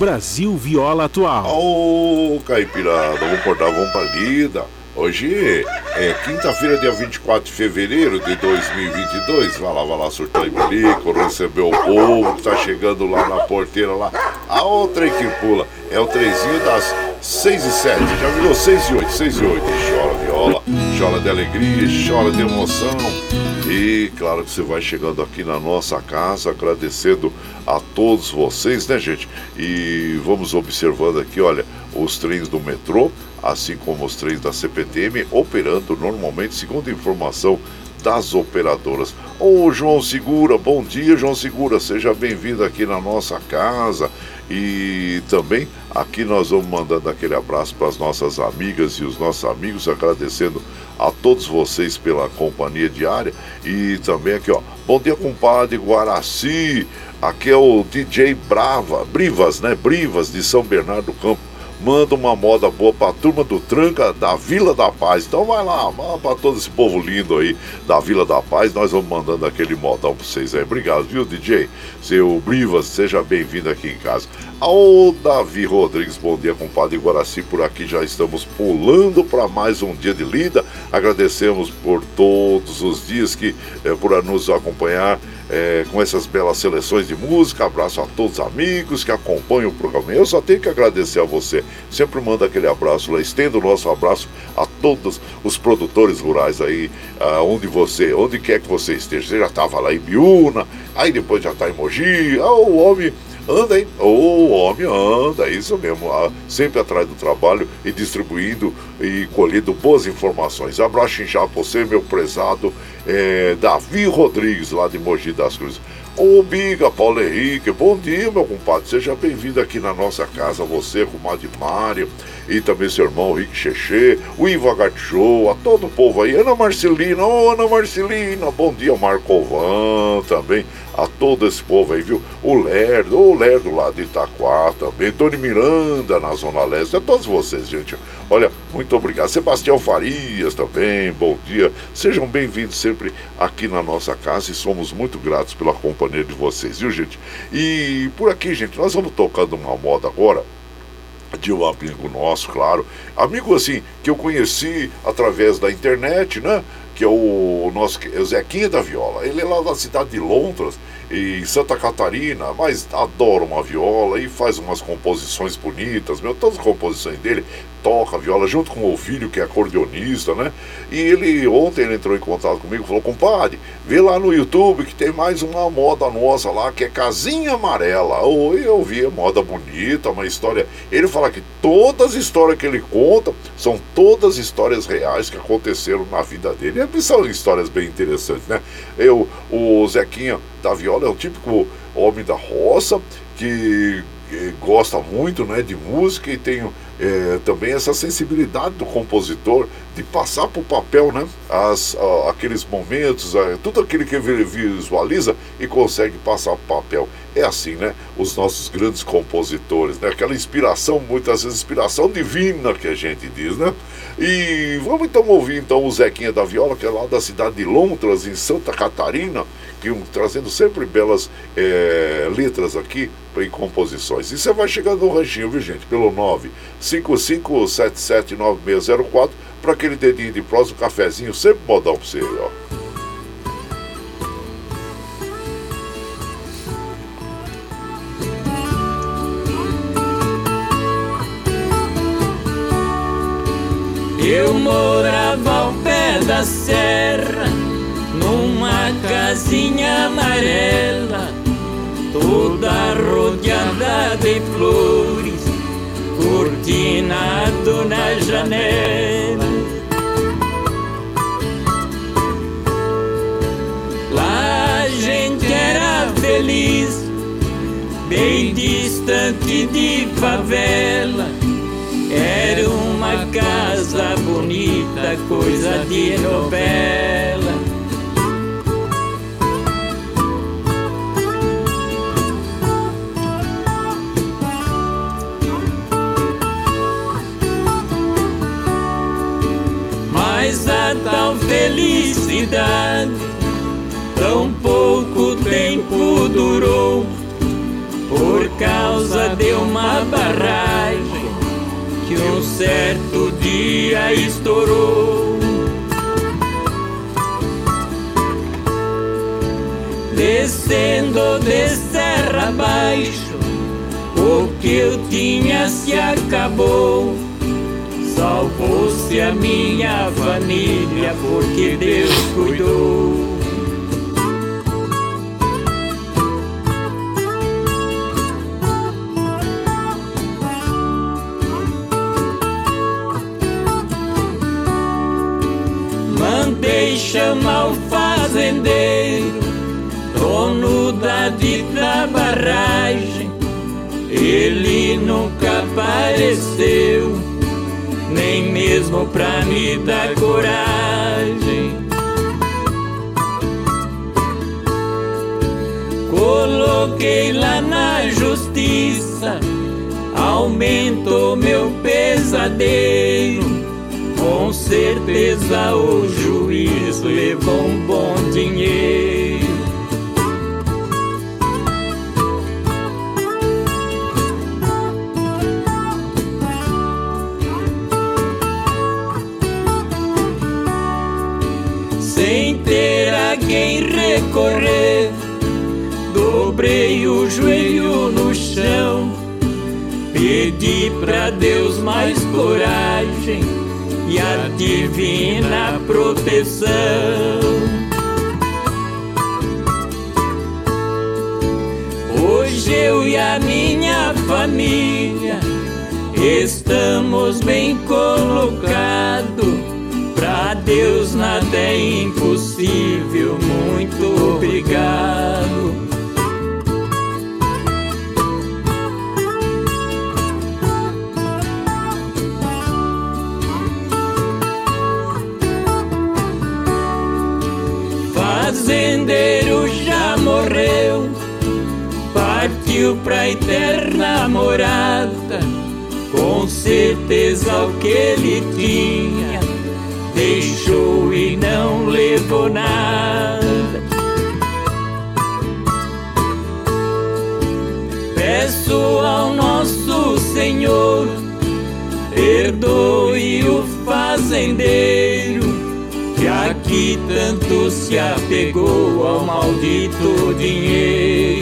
Brasil Viola Atual. Ô, oh, Caipirada, vamos acordar, vamos pra lida. Hoje é quinta-feira, dia 24 de fevereiro de 2022. Vai lá, vai lá, surtou e bilico, recebeu o povo que tá chegando lá na porteira lá. A outra que pula é o trezinho das 6 e 7. Já virou 6 e 8, 6 e 8. Chora viola, chora de alegria, chora de emoção. E claro que você vai chegando aqui na nossa casa, agradecendo a todos vocês, né, gente? E vamos observando aqui, olha, os trens do metrô assim como os trens da CPTM, operando normalmente, segundo informação das operadoras. Ô João Segura, bom dia João Segura, seja bem-vindo aqui na nossa casa. E também aqui nós vamos mandando aquele abraço para as nossas amigas e os nossos amigos, agradecendo a todos vocês pela companhia diária. E também aqui, ó, bom dia, compadre Guaraci. Aqui é o DJ Brava, Brivas, né? Brivas de São Bernardo do Campo manda uma moda boa pra turma do Tranca da Vila da Paz. Então vai lá, manda pra todo esse povo lindo aí da Vila da Paz. Nós vamos mandando aquele modão pra vocês aí. Obrigado, viu, DJ? Seu Brivas, seja bem-vindo aqui em casa. Ao Davi Rodrigues, bom dia, compadre Guaraci. Por aqui já estamos pulando para mais um dia de lida. Agradecemos por todos os dias que é, por nos acompanhar é, com essas belas seleções de música. Abraço a todos os amigos que acompanham o programa. Eu só tenho que agradecer a você. Sempre manda aquele abraço lá. Estendo o nosso abraço a todos os produtores rurais aí, onde você, onde quer que você esteja. Você já estava lá em Biúna, aí depois já está em Mogi. Ah, o homem anda, hein? O homem anda, isso mesmo. Ah, sempre atrás do trabalho e distribuindo e colhendo boas informações. Abraço pra você, meu prezado é, Davi Rodrigues, lá de Mogi das Cruzes. Ô Biga, Paulo Henrique, bom dia, meu compadre. Seja bem-vindo aqui na nossa casa, você, com o Mário, e também seu irmão Rick Cheche, o Ivo Agatishow, a todo o povo aí. Ana Marcelina, ô Ana Marcelina, bom dia, Marcovan também a todo esse povo aí, viu? O Lerdo, o Lerdo lá de Itaquá também, Tony Miranda na Zona Leste, a todos vocês, gente. Olha, muito obrigado. Sebastião Farias também, bom dia. Sejam bem-vindos sempre aqui na nossa casa e somos muito gratos pela companhia de vocês, viu, gente? E por aqui, gente, nós vamos tocando uma moda agora de um amigo nosso, claro. Amigo assim, que eu conheci através da internet, né? Que é o nosso o Zequinha da Viola. Ele é lá da cidade de Londres, em Santa Catarina, mas adora uma viola e faz umas composições bonitas, meu, todas as composições dele toca viola junto com o filho que é acordeonista, né? E ele ontem ele entrou em contato comigo falou: "Compadre, vê lá no YouTube que tem mais uma moda nossa lá que é Casinha Amarela". Ou eu vi a moda bonita, uma história. Ele fala que todas as histórias que ele conta são todas histórias reais que aconteceram na vida dele. E são histórias bem interessantes, né? Eu, o Zequinha da Viola é um típico homem da roça que gosta muito, né, de música e tem é, também essa sensibilidade do compositor de passar para o papel né, as, aqueles momentos, tudo aquilo que ele visualiza e consegue passar para o papel. É assim, né? Os nossos grandes compositores, né? Aquela inspiração, muitas vezes inspiração divina que a gente diz, né? E vamos então ouvir então o Zequinha da Viola, que é lá da cidade de Lontras, em Santa Catarina, que um, trazendo sempre belas é, letras aqui em composições. E você vai chegando no ranchinho, viu gente? Pelo 955779604 para aquele dedinho de prosa, um cafezinho, sempre modão para você, ó. Eu morava ao pé da serra, numa casinha amarela, toda rodeada de flores, cortinado na janela. bem distante de favela. Era uma casa bonita, coisa de novela. Mas a tal felicidade tão pouco tempo durou por causa de uma barragem que um certo dia estourou. Descendo de serra abaixo, o que eu tinha se acabou. Salvou-se a minha família porque Deus cuidou. Chamar o fazendeiro, dono da dita barragem. Ele nunca apareceu nem mesmo pra me dar coragem. Coloquei lá na justiça, aumentou meu pesadelo. Com certeza o juiz levou um bom dinheiro. quem recorrer. Dobrei o joelho no chão, pedi pra Deus mais coragem e a divina proteção. Hoje eu e a minha família estamos bem colocados Pra Deus nada é impossível. Muito obrigado. Partiu pra eterna morada. Com certeza o que ele tinha deixou e não levou nada. Peço ao nosso Senhor, perdoe o fazendeiro que aqui tanto se apegou ao maldito dinheiro.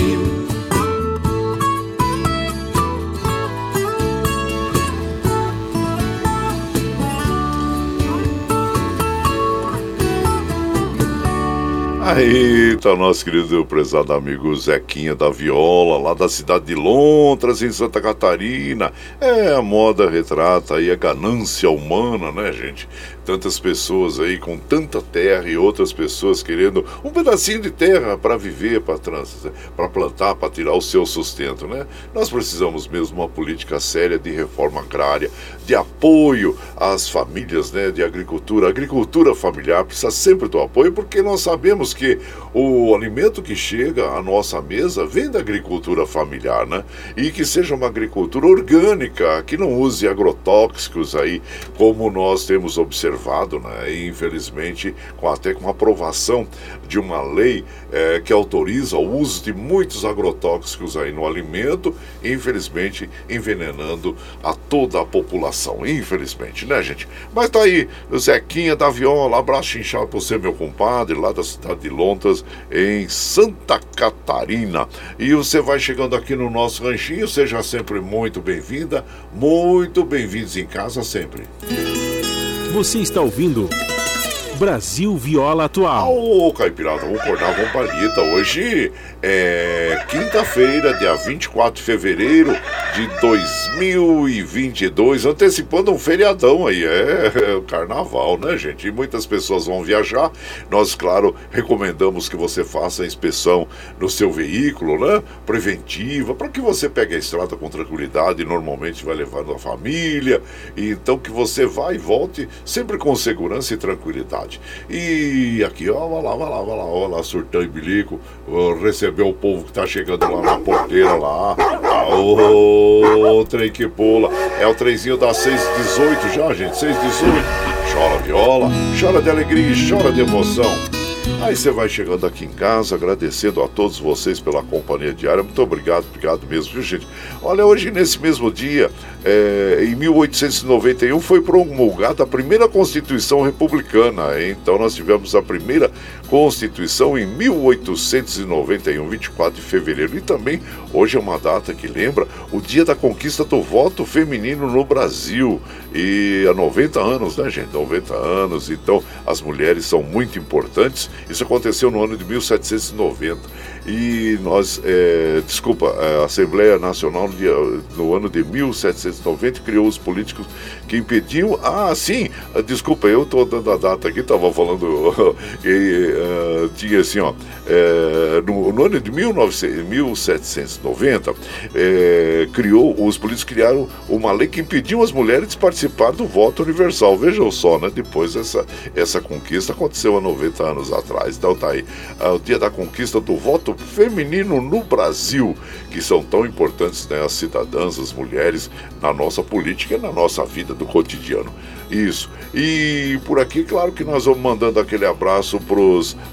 Aí tá nosso querido prezado amigo Zequinha da Viola, lá da cidade de Lontras, em Santa Catarina. É, a moda retrata aí a ganância humana, né, gente? Tantas pessoas aí com tanta terra e outras pessoas querendo um pedacinho de terra para viver, para plantar, para tirar o seu sustento, né? Nós precisamos mesmo uma política séria de reforma agrária, de apoio às famílias, né, de agricultura. A agricultura familiar precisa sempre do apoio porque nós sabemos que o alimento que chega à nossa mesa vem da agricultura familiar, né? E que seja uma agricultura orgânica, que não use agrotóxicos aí, como nós temos observado né, infelizmente com, até com a aprovação de uma lei é, que autoriza o uso de muitos agrotóxicos aí no alimento, infelizmente envenenando a toda a população, infelizmente, né, gente? Mas tá aí, Zequinha da Viola, abraço inchado pra você, meu compadre, lá da cidade de Lontas, em Santa Catarina. E você vai chegando aqui no nosso ranchinho, seja sempre muito bem-vinda, muito bem-vindos em casa sempre. Você está ouvindo Brasil Viola Atual. Ô, Caipirada, vamos acordar, vamos palhita. Hoje é quinta-feira, dia 24 de fevereiro de 2022, antecipando um feriadão aí, é, é o carnaval, né, gente? E muitas pessoas vão viajar. Nós, claro, recomendamos que você faça a inspeção no seu veículo, né? Preventiva, para que você pegue a estrada com tranquilidade, normalmente vai levando a família, e então que você vá e volte sempre com segurança e tranquilidade. E aqui, ó, vai lá, vai lá, vai lá, ó, lá, surtão e bilico, recebeu o povo que tá chegando lá na porteira lá. Ô, trem que pula. É o trenzinho das 618 já, gente, 618. Chora viola, chora de alegria e chora de emoção. Aí você vai chegando aqui em casa, agradecendo a todos vocês pela companhia diária. Muito obrigado, obrigado mesmo, viu, gente? Olha, hoje, nesse mesmo dia, é, em 1891, foi promulgada a primeira Constituição Republicana. Então, nós tivemos a primeira Constituição em 1891, 24 de fevereiro. E também, hoje é uma data que lembra o dia da conquista do voto feminino no Brasil. E há 90 anos, né, gente? 90 anos. Então, as mulheres são muito importantes. Isso aconteceu no ano de 1790. E nós, é, desculpa, a Assembleia Nacional no, dia, no ano de 1790 criou os políticos que impediam. Ah, sim, desculpa, eu estou dando a data aqui, estava falando. e, uh, tinha assim, ó, é, no, no, ano de 19, 1790, é, criou, os políticos criaram uma lei que impediu as mulheres de participar do voto universal. Vejam só, né? Depois essa, essa conquista aconteceu há 90 anos atrás. Então tá aí, o dia da conquista do voto feminino no Brasil, que são tão importantes, né, as cidadãs, as mulheres, na nossa política e na nossa vida do cotidiano. Isso. E por aqui, claro que nós vamos mandando aquele abraço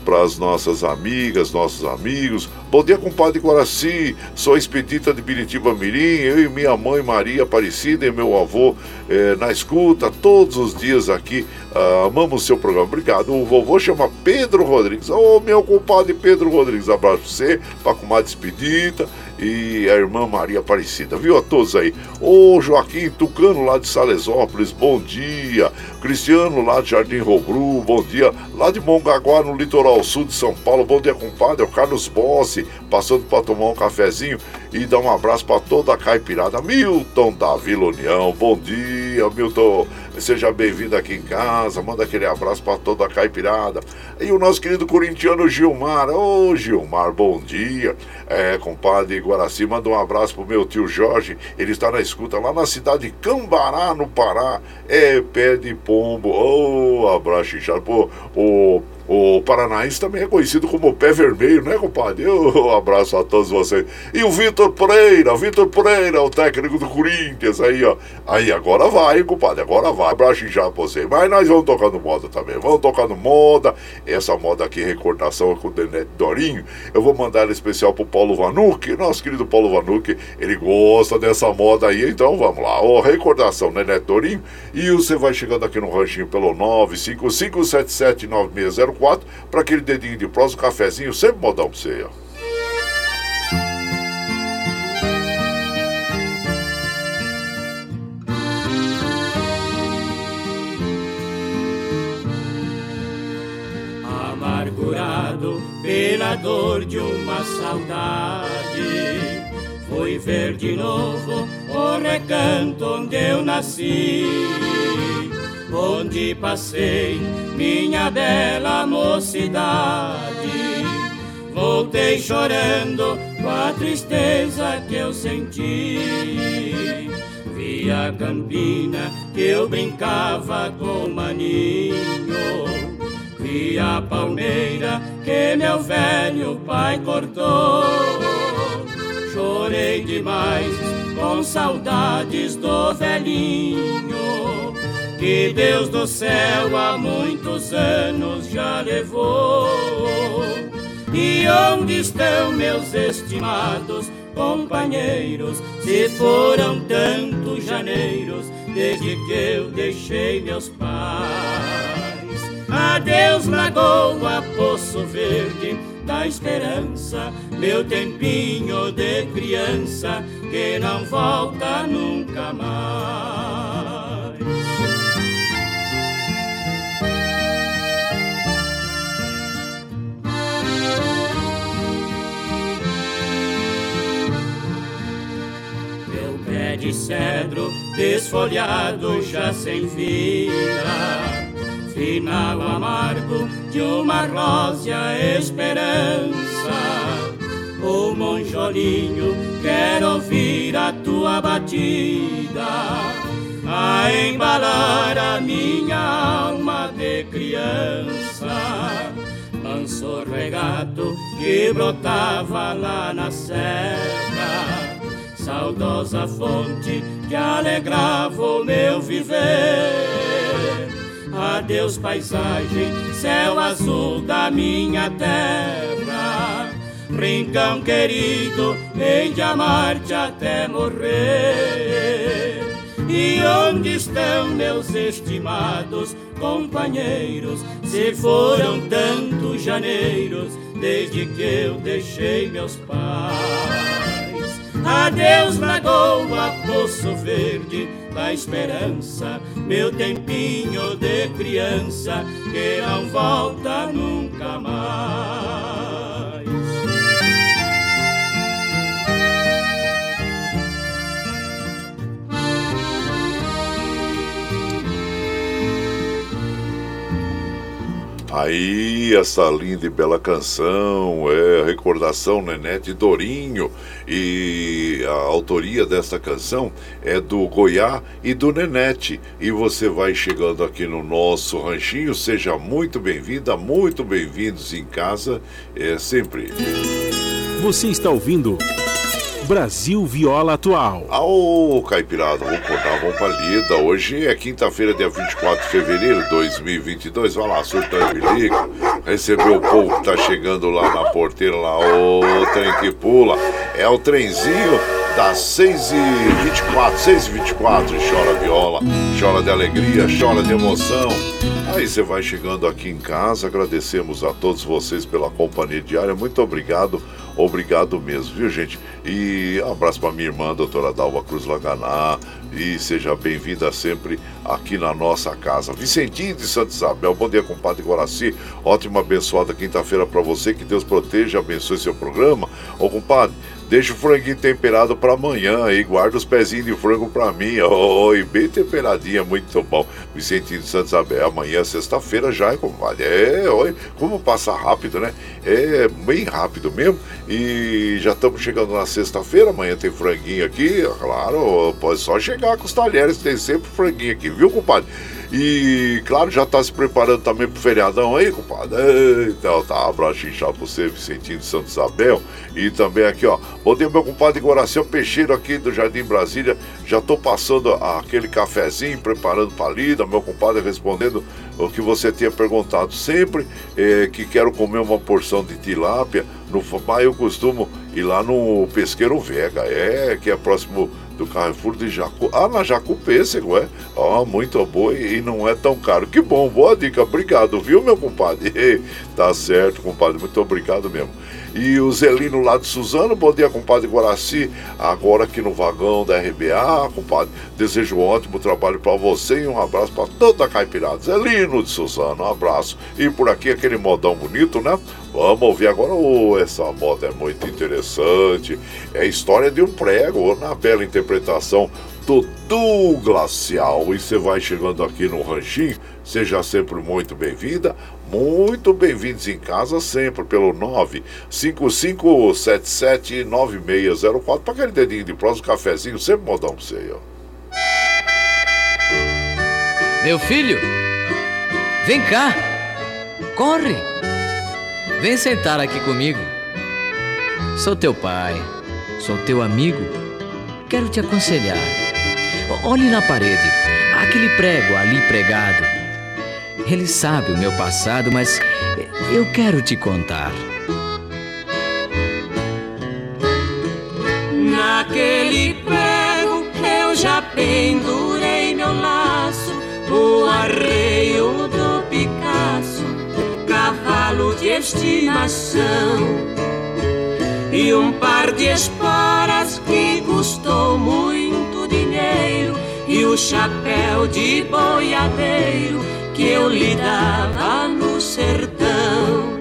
para as nossas amigas, nossos amigos. Bom dia, compadre Guaraci. Sou expedita de Biritiba Mirim. Eu e minha mãe Maria Aparecida e meu avô eh, na escuta todos os dias aqui. Uh, amamos o seu programa. Obrigado. O vovô chama Pedro Rodrigues. Ô, oh, meu compadre Pedro Rodrigues. Abraço pra você, pra comadre expedita e a irmã Maria Aparecida. Viu a todos aí? Ô Joaquim Tucano lá de Salesópolis, bom dia. Cristiano lá de Jardim Robru, bom dia. Lá de Mongaguá, no litoral sul de São Paulo, bom dia, compadre. É o Carlos Bossi, passando para tomar um cafezinho e dar um abraço para toda a caipirada. Milton da Vila União, bom dia, Milton. Seja bem-vindo aqui em casa, manda aquele abraço para toda a caipirada. E o nosso querido corintiano Gilmar, ô oh, Gilmar, bom dia. É, compadre Guaraci, manda um abraço pro meu tio Jorge, ele está na escuta lá na cidade de Cambará, no Pará. É pé de pombo, ô oh, abraço pô, o o Paranaense também é conhecido como Pé Vermelho, né, compadre? Um abraço a todos vocês. E o Vitor Pereira, Vitor Pereira, o técnico do Corinthians, aí, ó. Aí, agora vai, compadre, agora vai. Abraço já pra você. Mas nós vamos tocando moda também, vamos tocando moda. Essa moda aqui, recordação é com o Denete Dorinho. Eu vou mandar ela especial pro Paulo Vanucci, nosso querido Paulo Vanucci. Ele gosta dessa moda aí, então vamos lá. Ó, recordação, Neto Dorinho. E você vai chegando aqui no ranchinho pelo 955779604 4 para aquele dedinho de prosa, um cafezinho, sempre modão para você. Ó. Amargurado pela dor de uma saudade Fui ver de novo o recanto onde eu nasci onde passei minha bela mocidade. Voltei chorando com a tristeza que eu senti. Vi a campina que eu brincava com maninho. Vi a palmeira que meu velho pai cortou. Chorei demais com saudades do velhinho que Deus do céu há muitos anos já levou. E onde estão meus estimados companheiros? Se foram tantos janeiros desde que eu deixei meus pais. Adeus, lagoa, poço verde da esperança, meu tempinho de criança que não volta nunca mais. De cedro desfolhado já sem vida. Final amargo de uma rósea esperança. O monjolinho quer ouvir a tua batida, a embalar a minha alma de criança. Manso regato que brotava lá na serra, saudosa fonte que alegrava o meu viver. Adeus, paisagem, céu azul da minha terra. Rincão querido, em de amar-te até morrer. E onde estão meus estimados companheiros? Se foram tantos janeiros desde que eu deixei meus pais. Adeus, Lagoa, Poço Verde da Esperança, meu tempinho de criança que não volta nunca mais. Aí, essa linda e bela canção é recordação Nenete Dorinho e a autoria dessa canção é do Goiá e do Nenete. E você vai chegando aqui no nosso ranchinho, seja muito bem-vinda, muito bem-vindos em casa, é sempre. Você está ouvindo Brasil Viola Atual. Ô, Caipirada, vamos contar, vamos pra lida. Hoje é quinta-feira, dia 24 de fevereiro de 2022. Vai lá, surtando bilico. Recebeu o povo que tá chegando lá na porteira, lá, ô, trem que pula. É o trenzinho das 6h24, 6h24, chora viola, chora de alegria, chora de emoção. Aí você vai chegando aqui em casa, agradecemos a todos vocês pela companhia diária, muito obrigado Obrigado mesmo, viu, gente? E um abraço para minha irmã, doutora Dalva Cruz Laganá. E seja bem-vinda sempre aqui na nossa casa. Vicentinho de Santa Isabel, bom dia, compadre Guaraci. Ótima, abençoada quinta-feira para você. Que Deus proteja, abençoe seu programa. Ô, compadre, Deixa o franguinho temperado para amanhã aí, guarda os pezinhos de frango para mim. Oi, bem temperadinha, muito bom. Vicentinho de Santa Isabel, amanhã, sexta-feira já, é, compadre. É, oi, como passa rápido, né? É bem rápido mesmo. E já estamos chegando na sexta-feira, amanhã tem franguinho aqui, claro, pode só chegar com os talheres, tem sempre franguinho aqui, viu, compadre? E, claro, já tá se preparando também pro feriadão aí, compadre. Então, tá, abraço inchado pra você, Vicentinho de Santo Isabel. E também aqui, ó, bom dia, meu compadre Coração Peixeiro aqui do Jardim Brasília. Já tô passando aquele cafezinho, preparando pra lida, meu compadre respondendo o que você tinha perguntado sempre, é, que quero comer uma porção de tilápia. No mas eu costumo ir lá no Pesqueiro Vega, é, que é próximo do Carrefour de Jacu. Ah, na Jacu Pêssego, é? Oh, muito boa e não é tão caro. Que bom, boa dica. Obrigado, viu, meu compadre? tá certo, compadre. Muito obrigado mesmo. E o Zelino lá de Suzano, bom dia, compadre Guaraci. Agora aqui no vagão da RBA, compadre. Desejo um ótimo trabalho para você e um abraço para toda a Caipirada. Zelino de Suzano, um abraço. E por aqui aquele modão bonito, né? Vamos ouvir agora. Oh, essa moda é muito interessante. É a história de um prego, na bela interpretação do Glacial. E você vai chegando aqui no Ranchinho, seja sempre muito bem-vinda. Muito bem-vindos em casa sempre pelo 955779604 para aquele dedinho de próximo cafezinho, sempre modão pra você aí, ó. Meu filho, vem cá, corre, vem sentar aqui comigo. Sou teu pai, sou teu amigo, quero te aconselhar. Olhe na parede, aquele prego ali pregado ele sabe o meu passado, mas eu quero te contar. Naquele prego eu já pendurei meu laço, o arreio do Picasso, cavalo de estimação. E um par de esporas que custou muito e o chapéu de boiadeiro que eu lhe dava no sertão.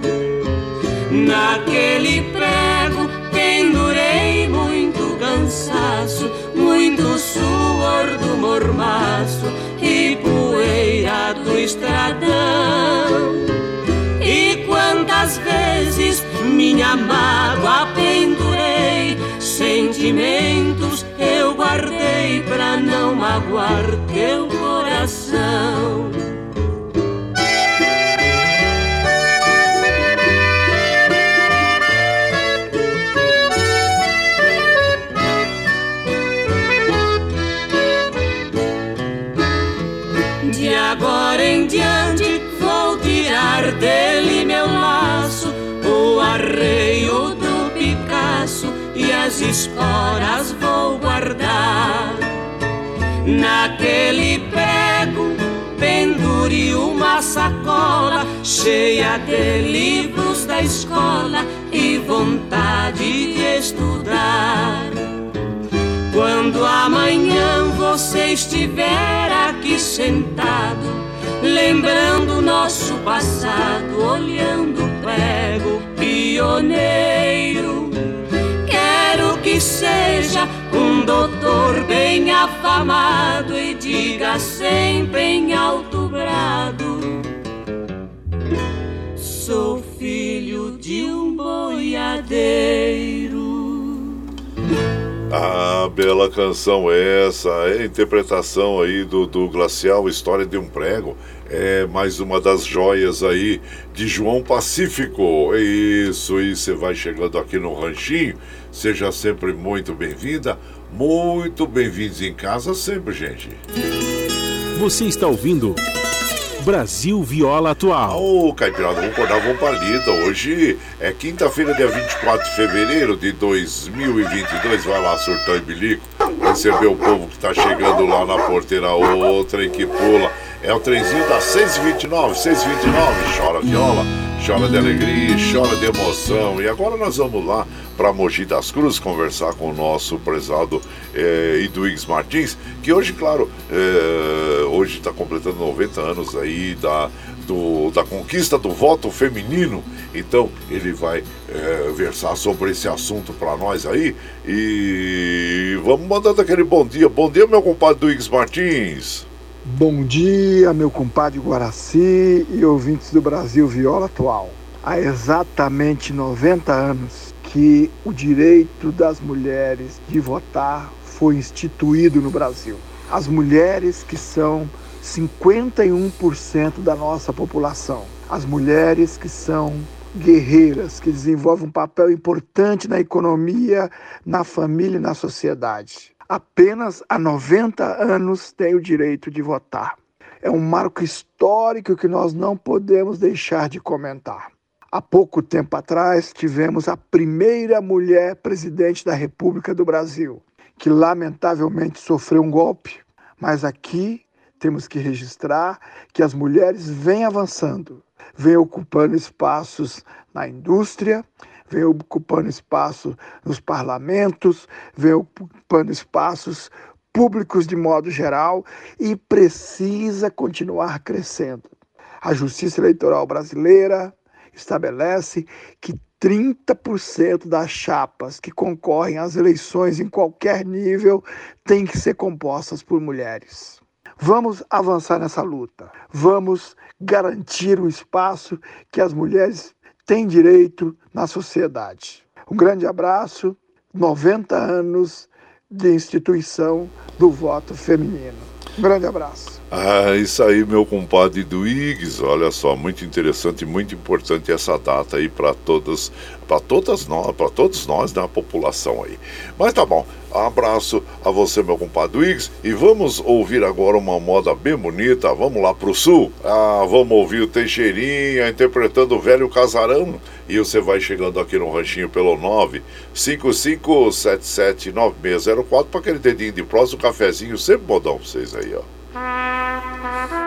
Naquele prego pendurei muito cansaço, muito suor do mormaço e poeira do estradão. E quantas vezes minha mágoa pendurei, sentimentos guardei pra não magoar teu coração. Esporas vou guardar. Naquele prego pendure uma sacola cheia de livros da escola e vontade de estudar. Quando amanhã você estiver aqui sentado, lembrando nosso passado, olhando o prego pioneiro, seja um doutor bem afamado e diga sempre em alto grado: Sou filho de um boiadeiro. Ah, bela canção essa, é a interpretação aí do, do Glacial História de um Prego, é mais uma das joias aí de João Pacífico. É isso, e você vai chegando aqui no Ranchinho, seja sempre muito bem-vinda, muito bem-vindos em casa sempre, gente. Você está ouvindo Brasil Viola Atual. Ô, oh, Caipirada, vamos acordar, vamos pra lida. Hoje é quinta-feira, dia 24 de fevereiro de 2022. Vai lá, surtão e bilico. Receber o povo que tá chegando lá na porteira, outra e que pula. É o trenzinho da 629, 629. Chora viola, chora de alegria, chora de emoção. E agora nós vamos lá para Mogi das Cruzes conversar com o nosso prezado é, Martins, que hoje, claro, é, hoje está completando 90 anos aí da, do, da conquista do voto feminino. Então ele vai é, versar sobre esse assunto para nós aí. E vamos mandando aquele bom dia. Bom dia, meu compadre Duígues Martins. Bom dia, meu compadre Guaraci e ouvintes do Brasil Viola Atual. Há exatamente 90 anos que o direito das mulheres de votar foi instituído no Brasil. As mulheres que são 51% da nossa população, as mulheres que são guerreiras, que desenvolvem um papel importante na economia, na família e na sociedade apenas há 90 anos tem o direito de votar. É um marco histórico que nós não podemos deixar de comentar. Há pouco tempo atrás, tivemos a primeira mulher presidente da República do Brasil, que lamentavelmente sofreu um golpe, mas aqui temos que registrar que as mulheres vêm avançando, vêm ocupando espaços na indústria, vem ocupando espaço nos parlamentos, vem ocupando espaços públicos de modo geral e precisa continuar crescendo. A Justiça Eleitoral Brasileira estabelece que 30% das chapas que concorrem às eleições em qualquer nível têm que ser compostas por mulheres. Vamos avançar nessa luta. Vamos garantir o espaço que as mulheres tem direito na sociedade. Um grande abraço, 90 anos de instituição do voto feminino. Um grande abraço. Ah, isso aí, meu compadre do Igues. Olha só, muito interessante muito importante essa data aí para todas, para todas nós, para todos nós da população aí. Mas tá bom. Abraço a você, meu compadre Wiggs. E vamos ouvir agora uma moda bem bonita. Vamos lá pro sul. Ah, vamos ouvir o Teixeirinha interpretando o velho casarão. E você vai chegando aqui no ranchinho pelo 955779604 para aquele dedinho de próximo, um cafezinho sempre bodão pra vocês aí, ó. Da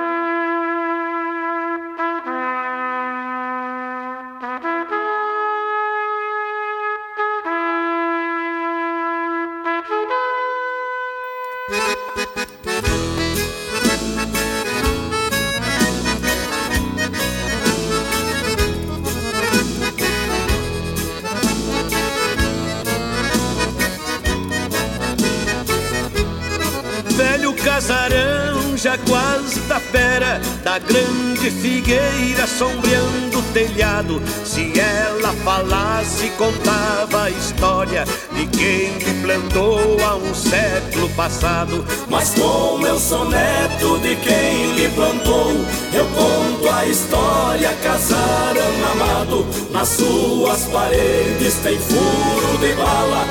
sombreando o telhado. Se ela falasse, contava a história de quem me plantou há um século passado. Mas como eu sou neto de quem lhe plantou, eu conto a história. Casaram amado, nas suas paredes tem furo de bala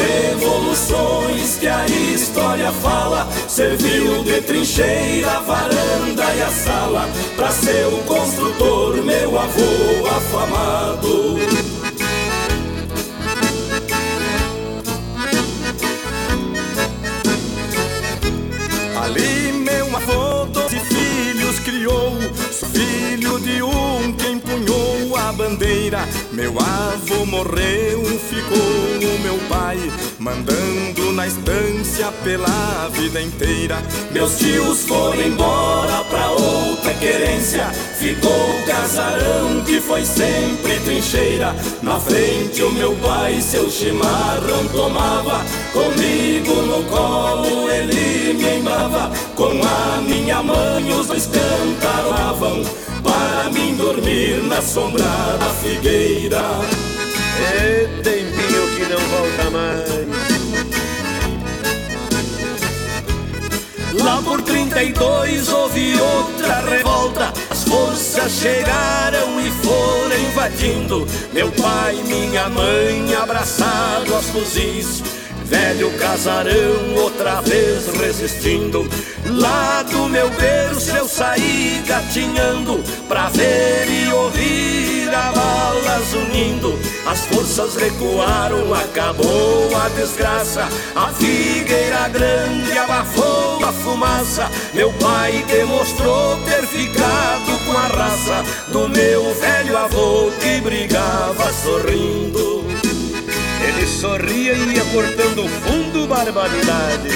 revoluções que a história fala. Serviu de trincheira, a varanda e a sala. Pra ser o construtor, meu avô afamado. Bandeira. Meu avô morreu, ficou o meu pai Mandando na estância pela vida inteira. Meus tios foram embora pra outra querência. Ficou o casarão que foi sempre trincheira. Na frente o meu pai seu chimarrão tomava. Comigo no colo ele me embava Com a minha mãe os dois cantaroavam Para mim dormir na sombra da figueira É tempinho que não volta mais Lá por 32 houve outra revolta. As forças chegaram e foram invadindo. Meu pai e minha mãe abraçados aos fuzis. Velho casarão outra vez resistindo. Lá do meu berço eu saí gatinhando pra ver e ouvir a balas unindo. As forças recuaram, acabou a desgraça. A figueira grande abafou a fumaça. Meu pai demonstrou ter ficado com a raça do meu velho avô que brigava sorrindo. Ele sorria e ia cortando fundo barbaridade.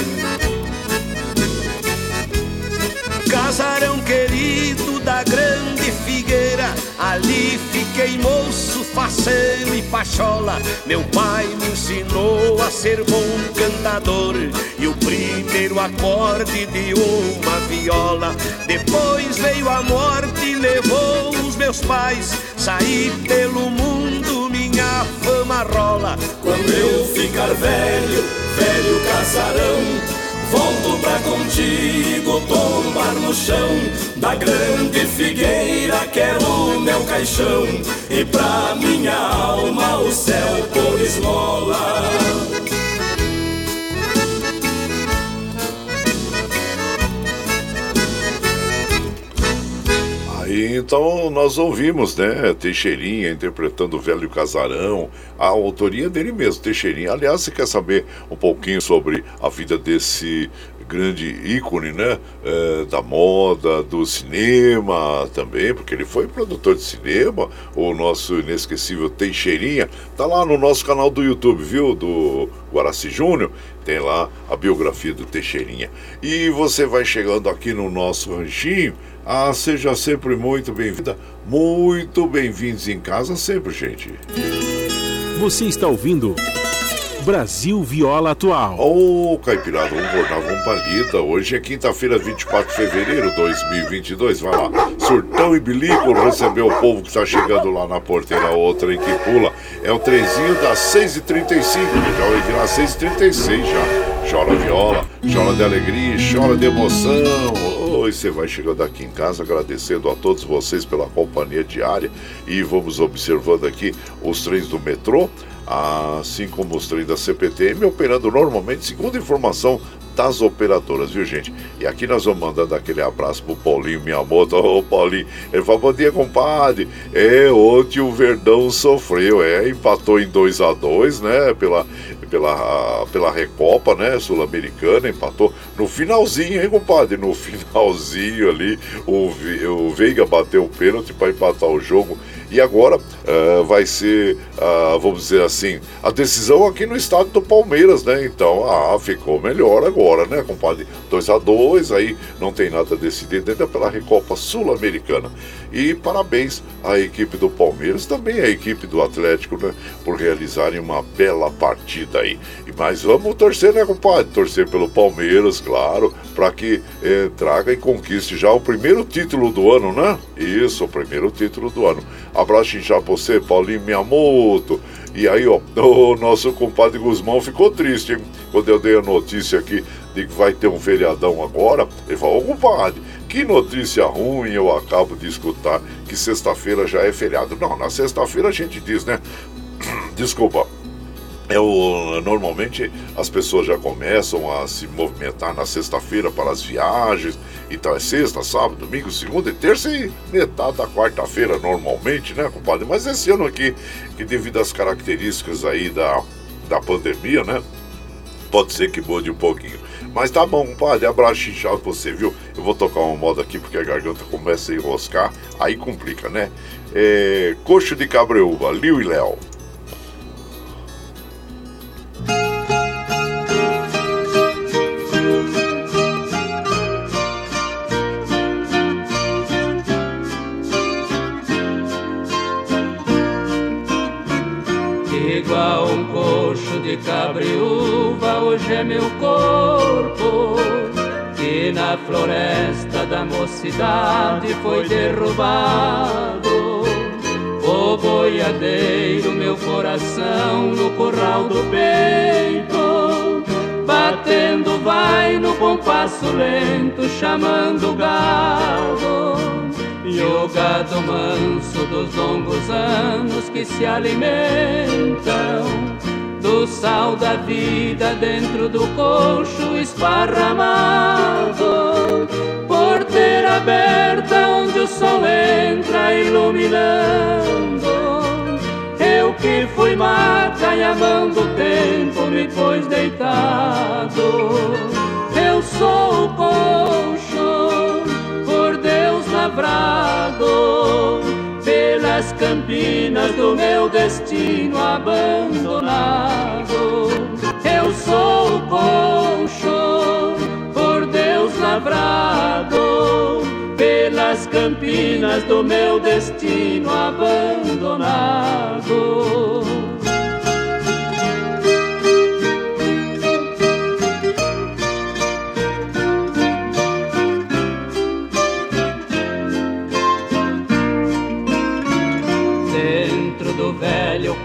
Casarão querido da grande figueira, ali fiquei moço, faceiro e pachola. Meu pai me ensinou a ser bom cantador e o primeiro acorde de uma viola. Depois veio a morte e levou os meus pais. Saí pelo mundo, rola. Quando eu ficar velho, velho casarão. Volto pra contigo tombar no chão Da grande figueira quero meu caixão E pra minha alma o céu por esmola então nós ouvimos, né? Teixeirinha interpretando o velho casarão, a autoria dele mesmo, Teixeirinha. Aliás, você quer saber um pouquinho sobre a vida desse grande ícone, né? É, da moda, do cinema também, porque ele foi produtor de cinema, o nosso inesquecível Teixeirinha. Tá lá no nosso canal do YouTube, viu? Do Guaraci Júnior. Tem lá a biografia do Teixeirinha. E você vai chegando aqui no nosso ranchinho. Ah, seja sempre muito bem-vinda, muito bem-vindos em casa sempre, gente. Você está ouvindo Brasil Viola Atual. Ô, oh, Caipirada, vamos cortar, vamos palida. Hoje é quinta-feira, 24 de fevereiro de 2022. Vai lá, surtão e bilico, recebeu o povo que está chegando lá na porteira, outra em que pula. É o trenzinho das 6h35, já vai virar 6h36 já. Chora viola, chora de alegria, chora de emoção. Oi, você vai chegando aqui em casa agradecendo a todos vocês pela companhia diária e vamos observando aqui os trens do metrô, assim como os trens da CPTM operando normalmente, segundo informação das operadoras, viu gente? E aqui nós vamos mandando aquele abraço pro Paulinho Miyamoto. Ô Paulinho, ele falou, bom dia, compadre. É, ontem o Verdão sofreu, é, empatou em 2 a 2 né? Pela, pela, pela Recopa, né? Sul-Americana, empatou no finalzinho, hein, compadre? No finalzinho ali, o, o Veiga bateu o pênalti para empatar o jogo. E agora uh, vai ser, uh, vamos dizer assim, a decisão aqui no estado do Palmeiras, né? Então, ah, ficou melhor agora, né, compadre? 2 a 2 aí não tem nada decidido ainda pela Recopa Sul-Americana. E parabéns à equipe do Palmeiras, também à equipe do Atlético, né, por realizarem uma bela partida aí. Mas vamos torcer, né, compadre? Torcer pelo Palmeiras, claro, para que eh, traga e conquiste já o primeiro título do ano, né? Isso, o primeiro título do ano. Abraço já pra você, Paulinho Miyamoto. E aí, ó, o nosso compadre Guzmão ficou triste, hein? Quando eu dei a notícia aqui de que vai ter um feriadão agora, ele falou, ô compadre, que notícia ruim eu acabo de escutar que sexta-feira já é feriado. Não, na sexta-feira a gente diz, né? Desculpa. É o, normalmente as pessoas já começam a se movimentar na sexta-feira para as viagens. Então é sexta, sábado, domingo, segunda e terça e metade da quarta-feira normalmente, né, compadre? Mas esse ano aqui, que devido às características aí da, da pandemia, né? Pode ser que mude um pouquinho. Mas tá bom, compadre, abraço inchado pra você, viu? Eu vou tocar uma moda aqui porque a garganta começa a enroscar, aí complica, né? É, Coxo de Cabreúva, Liu e Léo. O boiadeiro, meu coração no curral do peito, batendo vai no compasso lento, chamando o gado. E o gado manso dos longos anos que se alimentam do sal da vida dentro do coxo esparramado, aberta onde o sol entra iluminando. Eu que fui mata e amando o tempo me pôs deitado. Eu sou o coxo, por Deus lavrado pelas campinas do meu destino abandonado. Eu sou o concho, campinas do meu destino abandonado.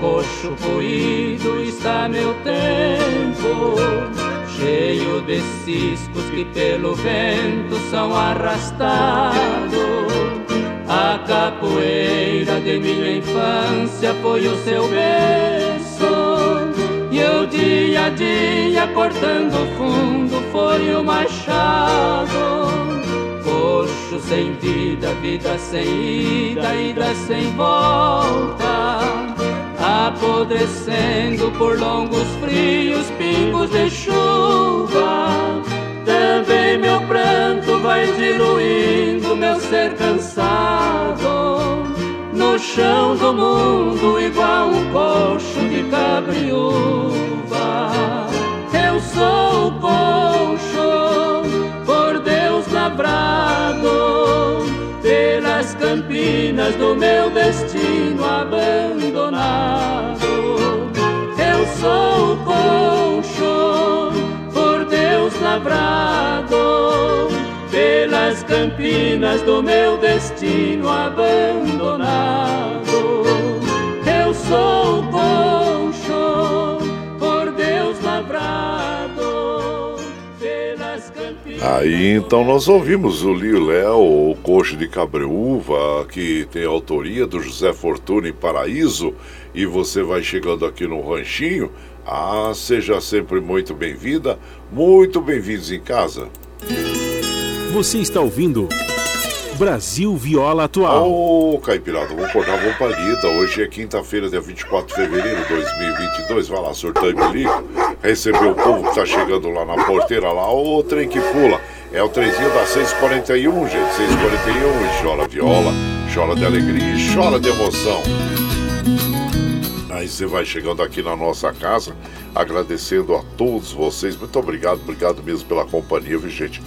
coxo poído está meu tempo, cheio de ciscos que pelo vento são arrastados. A capoeira de minha infância foi o seu berço, e o dia a dia cortando fundo foi o machado. Coxo sem vida, vida sem ida, ida sem volta apodrecendo por longos frios pingos de chuva. Também meu pranto vai diluindo meu ser cansado no chão do mundo igual um coxo de cabriúva. Eu sou o coxo por Deus lavrado pelas campinas do meu destino abandonado. Eu sou o Deus lavrado, pelas campinas do meu destino abandonado. Eu sou o concho, Aí então nós ouvimos o Lio Léo, o Coxo de Cabreúva, que tem autoria do José Fortuna em Paraíso, e você vai chegando aqui no Ranchinho. Ah, seja sempre muito bem-vinda, muito bem-vindos em casa. Você está ouvindo Brasil Viola Atual. Ô, oh, Caipirada, vamos cortar a palida. Hoje é quinta-feira, dia 24 de fevereiro de 2022. Vai lá, surtando e bilico. Recebeu o povo que tá chegando lá na porteira, lá, o trem que pula. É o trenzinho da 641, gente. 641 e chora viola, chora de alegria e chora de emoção. Aí você vai chegando aqui na nossa casa, agradecendo a todos vocês. Muito obrigado, obrigado mesmo pela companhia, viu, gente?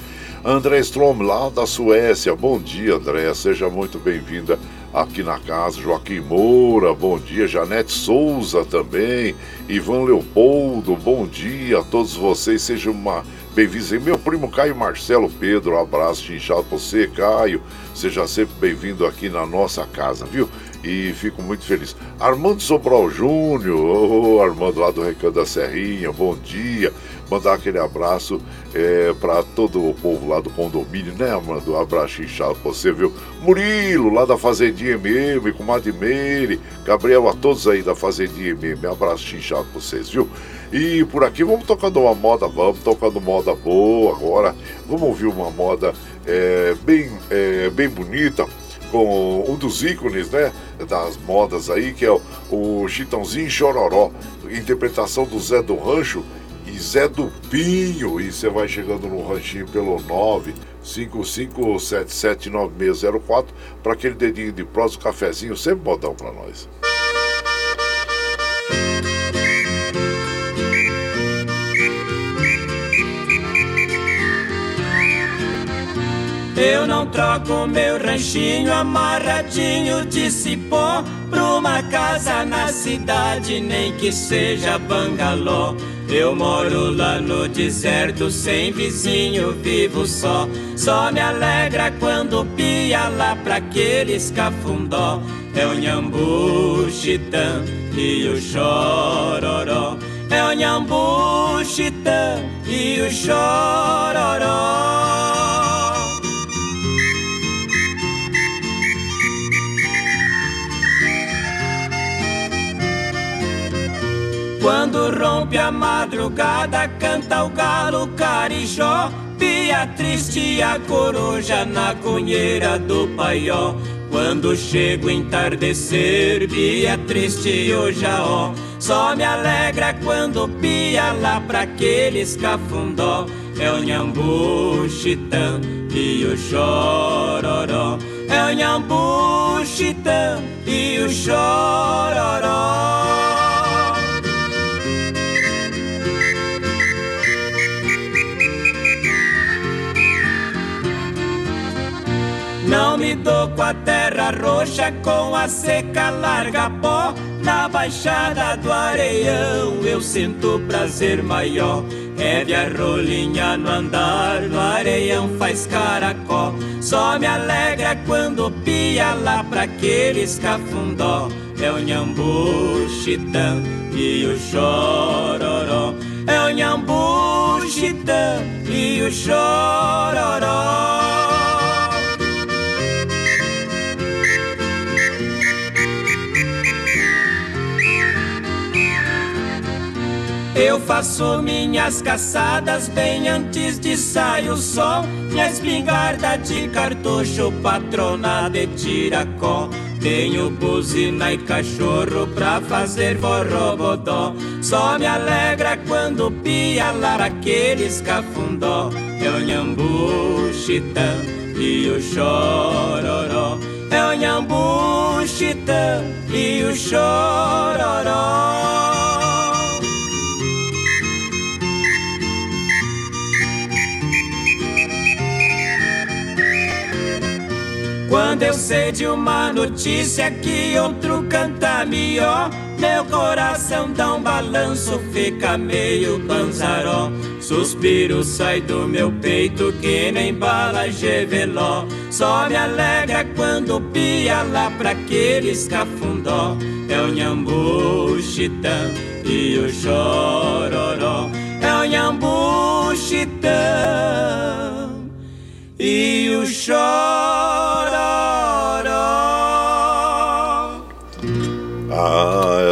André Strom, lá da Suécia. Bom dia, André. Seja muito bem-vinda aqui na casa. Joaquim Moura, bom dia. Janete Souza também. Ivan Leopoldo, bom dia a todos vocês. Sejam uma bem-vindos. Meu primo Caio Marcelo Pedro, um abraço inchado pra você, Caio. Seja sempre bem-vindo aqui na nossa casa, viu? e fico muito feliz. Armando Sobral Júnior, oh, Armando lá do Recanto da Serrinha, bom dia. Mandar aquele abraço é, para todo o povo lá do condomínio, né, Armando? Um abraço inchado pra você, viu? Murilo, lá da Fazendinha MM, com Meire, Gabriel, a todos aí da Fazendinha MM, abraço inchado pra vocês, viu? E por aqui vamos tocando uma moda, vamos tocando moda boa agora. Vamos ouvir uma moda é, bem, é, bem bonita com um dos ícones, né, das modas aí, que é o, o Chitãozinho Chororó, interpretação do Zé do Rancho e Zé do Pinho. E você vai chegando no ranchinho pelo 955779604 para aquele dedinho de prosa, cafezinho, sempre modão para nós. Eu não troco meu ranchinho amarradinho de cipó Pra uma casa na cidade, nem que seja bangalô. Eu moro lá no deserto, sem vizinho, vivo só. Só me alegra quando pia lá pra aqueles cafundó. É o nhambu, chitã e o chororó. É o nhambu, chitã e o chororó Quando rompe a madrugada, canta o galo carijó. Pia triste a coruja na cunheira do paió. Quando chega o entardecer, Bia triste o jaó. Só me alegra quando pia lá pra aqueles cafundó. É o nhambu, chitã e o chororó. É o nhambu, chitã e o chororó. Me dou com a terra roxa, com a seca larga pó. Na baixada do areião eu sinto prazer maior. É a rolinha no andar, no areião faz caracó. Só me alegra quando pia lá pra aqueles cafundó. É o nhambu, chitã e o chororó. É o nhambu, chitã e o chororó. Eu faço minhas caçadas bem antes de sair o sol. Minha espingarda de cartucho, patrona de tiracó. Tenho buzina e cachorro pra fazer forrobodó. Só me alegra quando pia lá aqueles cafundó. É o nhambu, chitã e o chororó. É o nhambu, chitã e o chororó. Quando eu sei de uma notícia que outro canta melhor, meu coração dá um balanço, fica meio panzaró. Suspiro sai do meu peito que nem bala geveló. Só me alegra quando pia lá pra aqueles cafundó. É o nhambu, chitã e o chororó. É o nhambu, chitã e o chororó.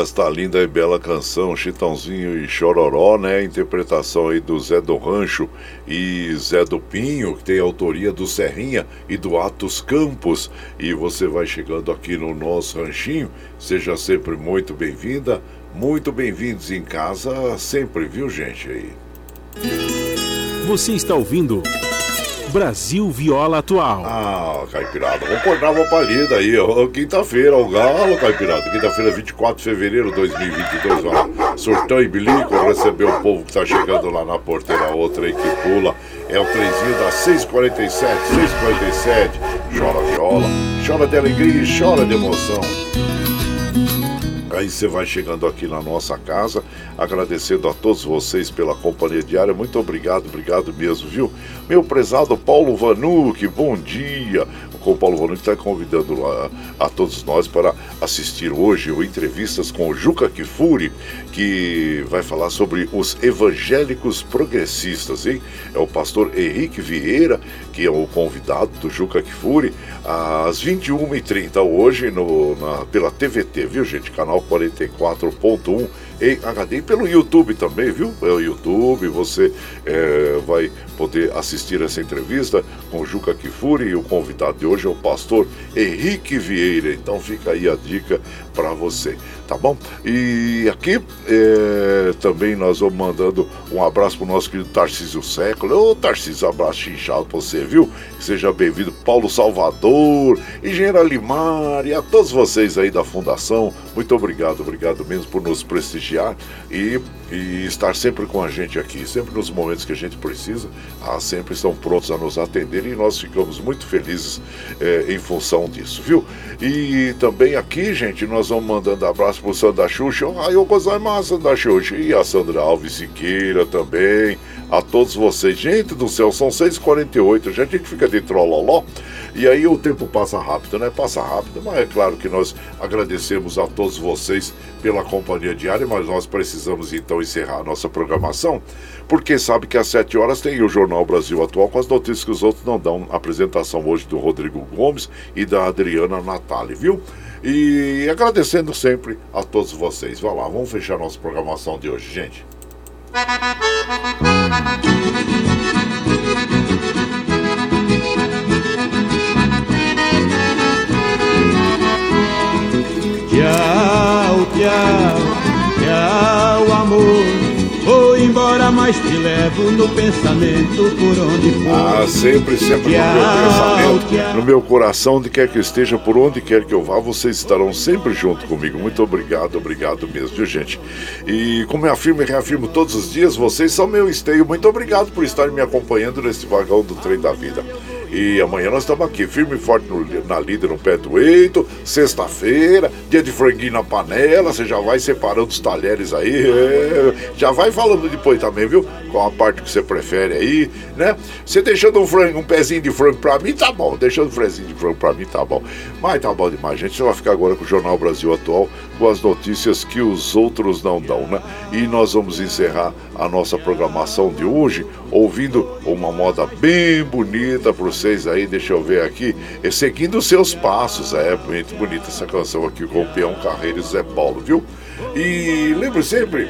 esta linda e bela canção, Chitãozinho e Chororó, né? Interpretação aí do Zé do Rancho e Zé do Pinho, que tem autoria do Serrinha e do Atos Campos. E você vai chegando aqui no nosso ranchinho, seja sempre muito bem-vinda, muito bem-vindos em casa, sempre, viu, gente aí? Você está ouvindo. Brasil Viola Atual. Ah, Caipirada, vamos acordar uma palhida aí. Quinta-feira, o Galo, Caipirada. Quinta-feira, 24 de fevereiro de 2022, ó. Surtão e Bilico recebeu o povo que tá chegando lá na porteira, outra aí que pula. É o trenzinho das 647, 647. Chora viola, chora de alegria e chora de emoção. Aí você vai chegando aqui na nossa casa, agradecendo a todos vocês pela companhia diária. Muito obrigado, obrigado mesmo, viu? Meu prezado Paulo Vanuc, bom dia com o Paulo Vanucci está convidando a, a, todos nós para assistir hoje o entrevistas com o Juca Kifuri, que vai falar sobre os evangélicos progressistas, hein? É o pastor Henrique Vieira, que é o convidado do Juca Kifuri, às 21h30 hoje no, na, pela TVT, viu gente? Canal 44.1 em HD e pelo YouTube também, viu? É o YouTube, você é, vai poder assistir essa entrevista com Juca Kifuri e o convidado de hoje é o pastor Henrique Vieira. Então fica aí a dica para você, tá bom? E aqui é, também nós vamos mandando um abraço pro nosso querido Tarcísio Século. Ô Tarcísio, abraço inchado pra você, viu? Seja bem-vindo, Paulo Salvador, Engenheiro Limar e a todos vocês aí da Fundação. Muito obrigado, obrigado mesmo por nos prestigiar e, e estar sempre com a gente aqui, sempre nos momentos que a gente precisa ah, sempre estão prontos a nos atender e nós ficamos muito felizes é, em função disso, viu? E também aqui, gente, nós vamos mandando abraço pro Sandra Xuxa, aí eu gozai mais Sandra Xuxa, e a Sandra Alves Siqueira também, a todos vocês. Gente do céu, são 6h48, já a gente fica de trololó. E aí o tempo passa rápido, né? Passa rápido, mas é claro que nós agradecemos a todos vocês pela companhia diária, mas nós precisamos então encerrar a nossa programação, porque sabe que às 7 horas tem o Jornal Brasil Atual com as notícias que os outros não dão. Apresentação hoje do Rodrigo Gomes e da Adriana Natali, viu? E agradecendo sempre a todos vocês. Vai lá, vamos fechar nossa programação de hoje, gente. Tchau, tchau, tchau, mas te levo no pensamento por onde for. Ah, sempre, sempre no meu pensamento, no meu coração, onde quer que esteja, por onde quer que eu vá, vocês estarão sempre junto comigo. Muito obrigado, obrigado mesmo, viu, gente? E como eu afirmo e reafirmo todos os dias, vocês são meu esteio. Muito obrigado por estarem me acompanhando nesse vagão do trem da vida. E amanhã nós estamos aqui, firme e forte no, na líder, no pé do eito. Sexta-feira, dia de franguinho na panela. Você já vai separando os talheres aí. É, já vai falando depois também, viu? Qual a parte que você prefere aí, né? Você deixando um frango, um pezinho de frango pra mim, tá bom. Deixando um frezinho de frango pra mim, tá bom. Mas tá bom demais, gente. Você vai ficar agora com o Jornal Brasil Atual, com as notícias que os outros não dão, né? E nós vamos encerrar a nossa programação de hoje ouvindo uma moda bem bonita para vocês aí, deixa eu ver aqui, seguindo os seus passos, é muito bonita essa canção aqui com o Peão Carreiro e Zé Paulo, viu? E lembre sempre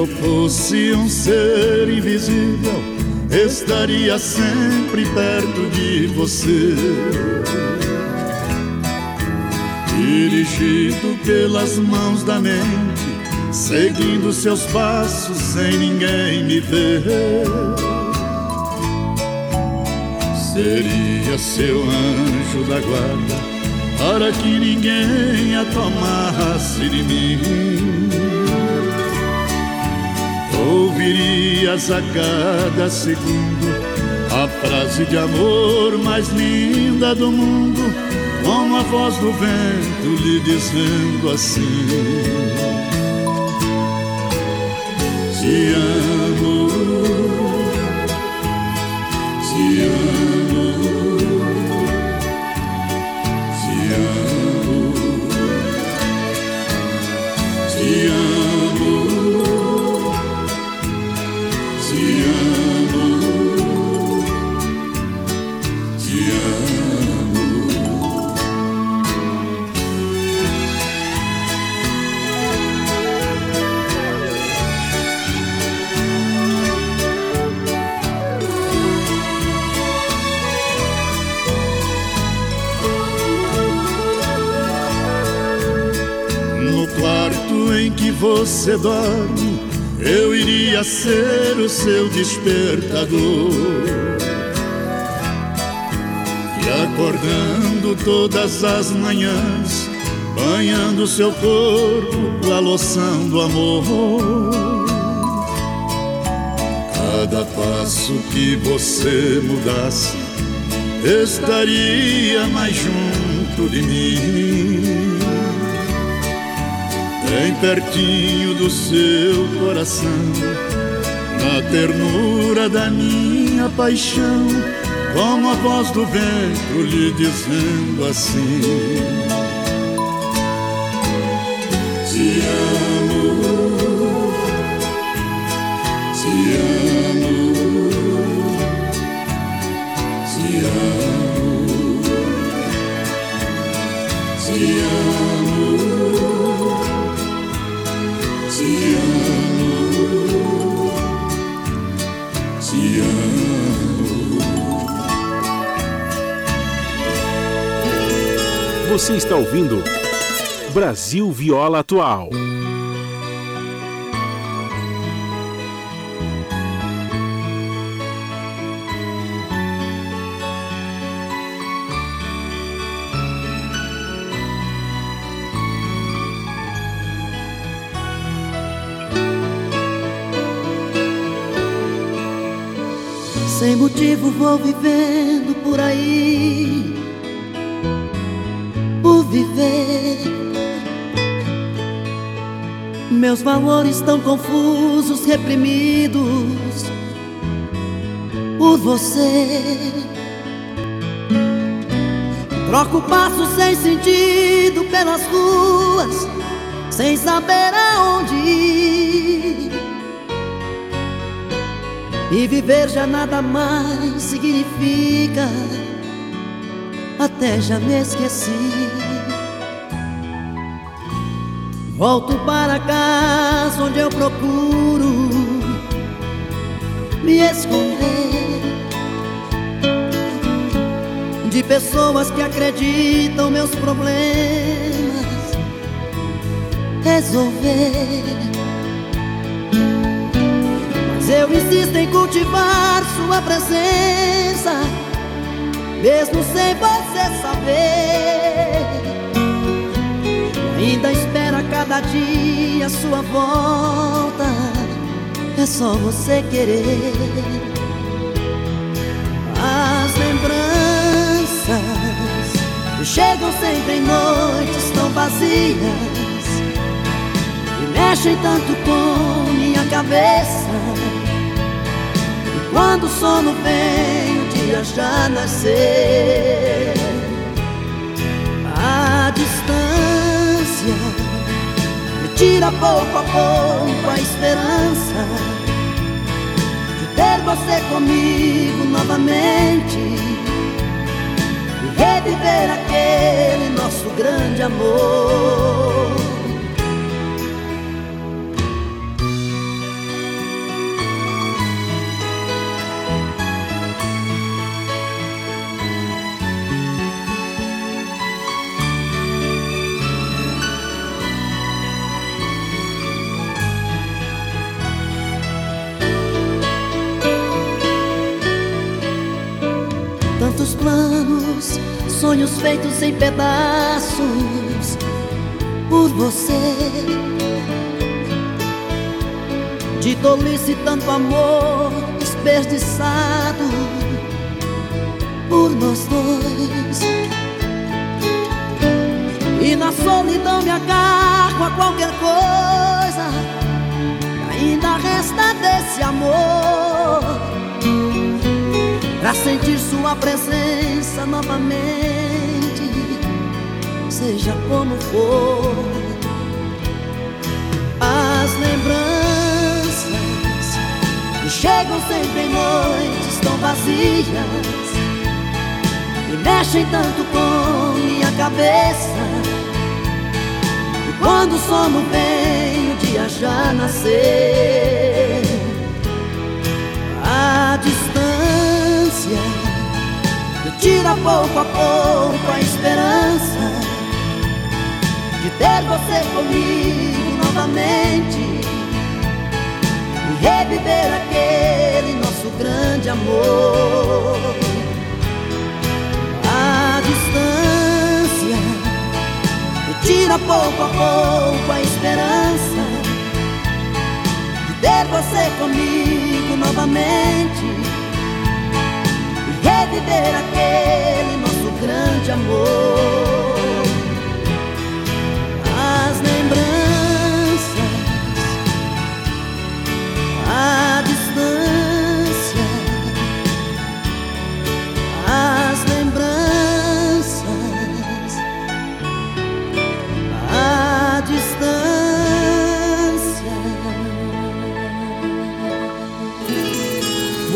Eu fosse um ser invisível, estaria sempre perto de você. Dirigido pelas mãos da mente, seguindo seus passos sem ninguém me ver. Seria seu anjo da guarda para que ninguém a tomasse de mim. Ouvirias a cada segundo a frase de amor mais linda do mundo, com a voz do vento lhe dizendo assim: Te amo, você dorme, eu iria ser o seu despertador. E acordando todas as manhãs, banhando seu corpo com a loção do amor. Cada passo que você mudasse, estaria mais junto de mim. Bem pertinho do seu coração, na ternura da minha paixão, como a voz do vento lhe dizendo assim: Te amo, Você está ouvindo Brasil Viola Atual. Sem motivo vou vivendo Meus valores tão confusos, reprimidos por você. Troco passos sem sentido pelas ruas, sem saber aonde ir. E viver já nada mais significa, até já me esqueci. Volto para casa onde eu procuro me esconder de pessoas que acreditam meus problemas resolver. Mas eu insisto em cultivar sua presença, mesmo sem você dia sua volta, é só você querer. As lembranças chegam sempre em noites tão vazias e mexem tanto com minha cabeça. E quando o sono vem, o dia já nasceu. A distância tira pouco a pouco a esperança de ter você comigo novamente e reviver aquele nosso grande amor. Feitos em pedaços por você. De tolice tanto amor desperdiçado por nós dois. E na solidão me agarro a qualquer coisa que ainda resta desse amor Pra sentir sua presença novamente Seja como for. As lembranças Me chegam sempre em noites tão vazias E mexem tanto com minha cabeça. E quando o sono vem o dia já nasceu A distância me tira pouco a pouco a esperança de ter você comigo novamente e reviver aquele nosso grande amor. A distância me tira pouco a pouco a esperança de ter você comigo novamente e reviver aquele nosso grande amor.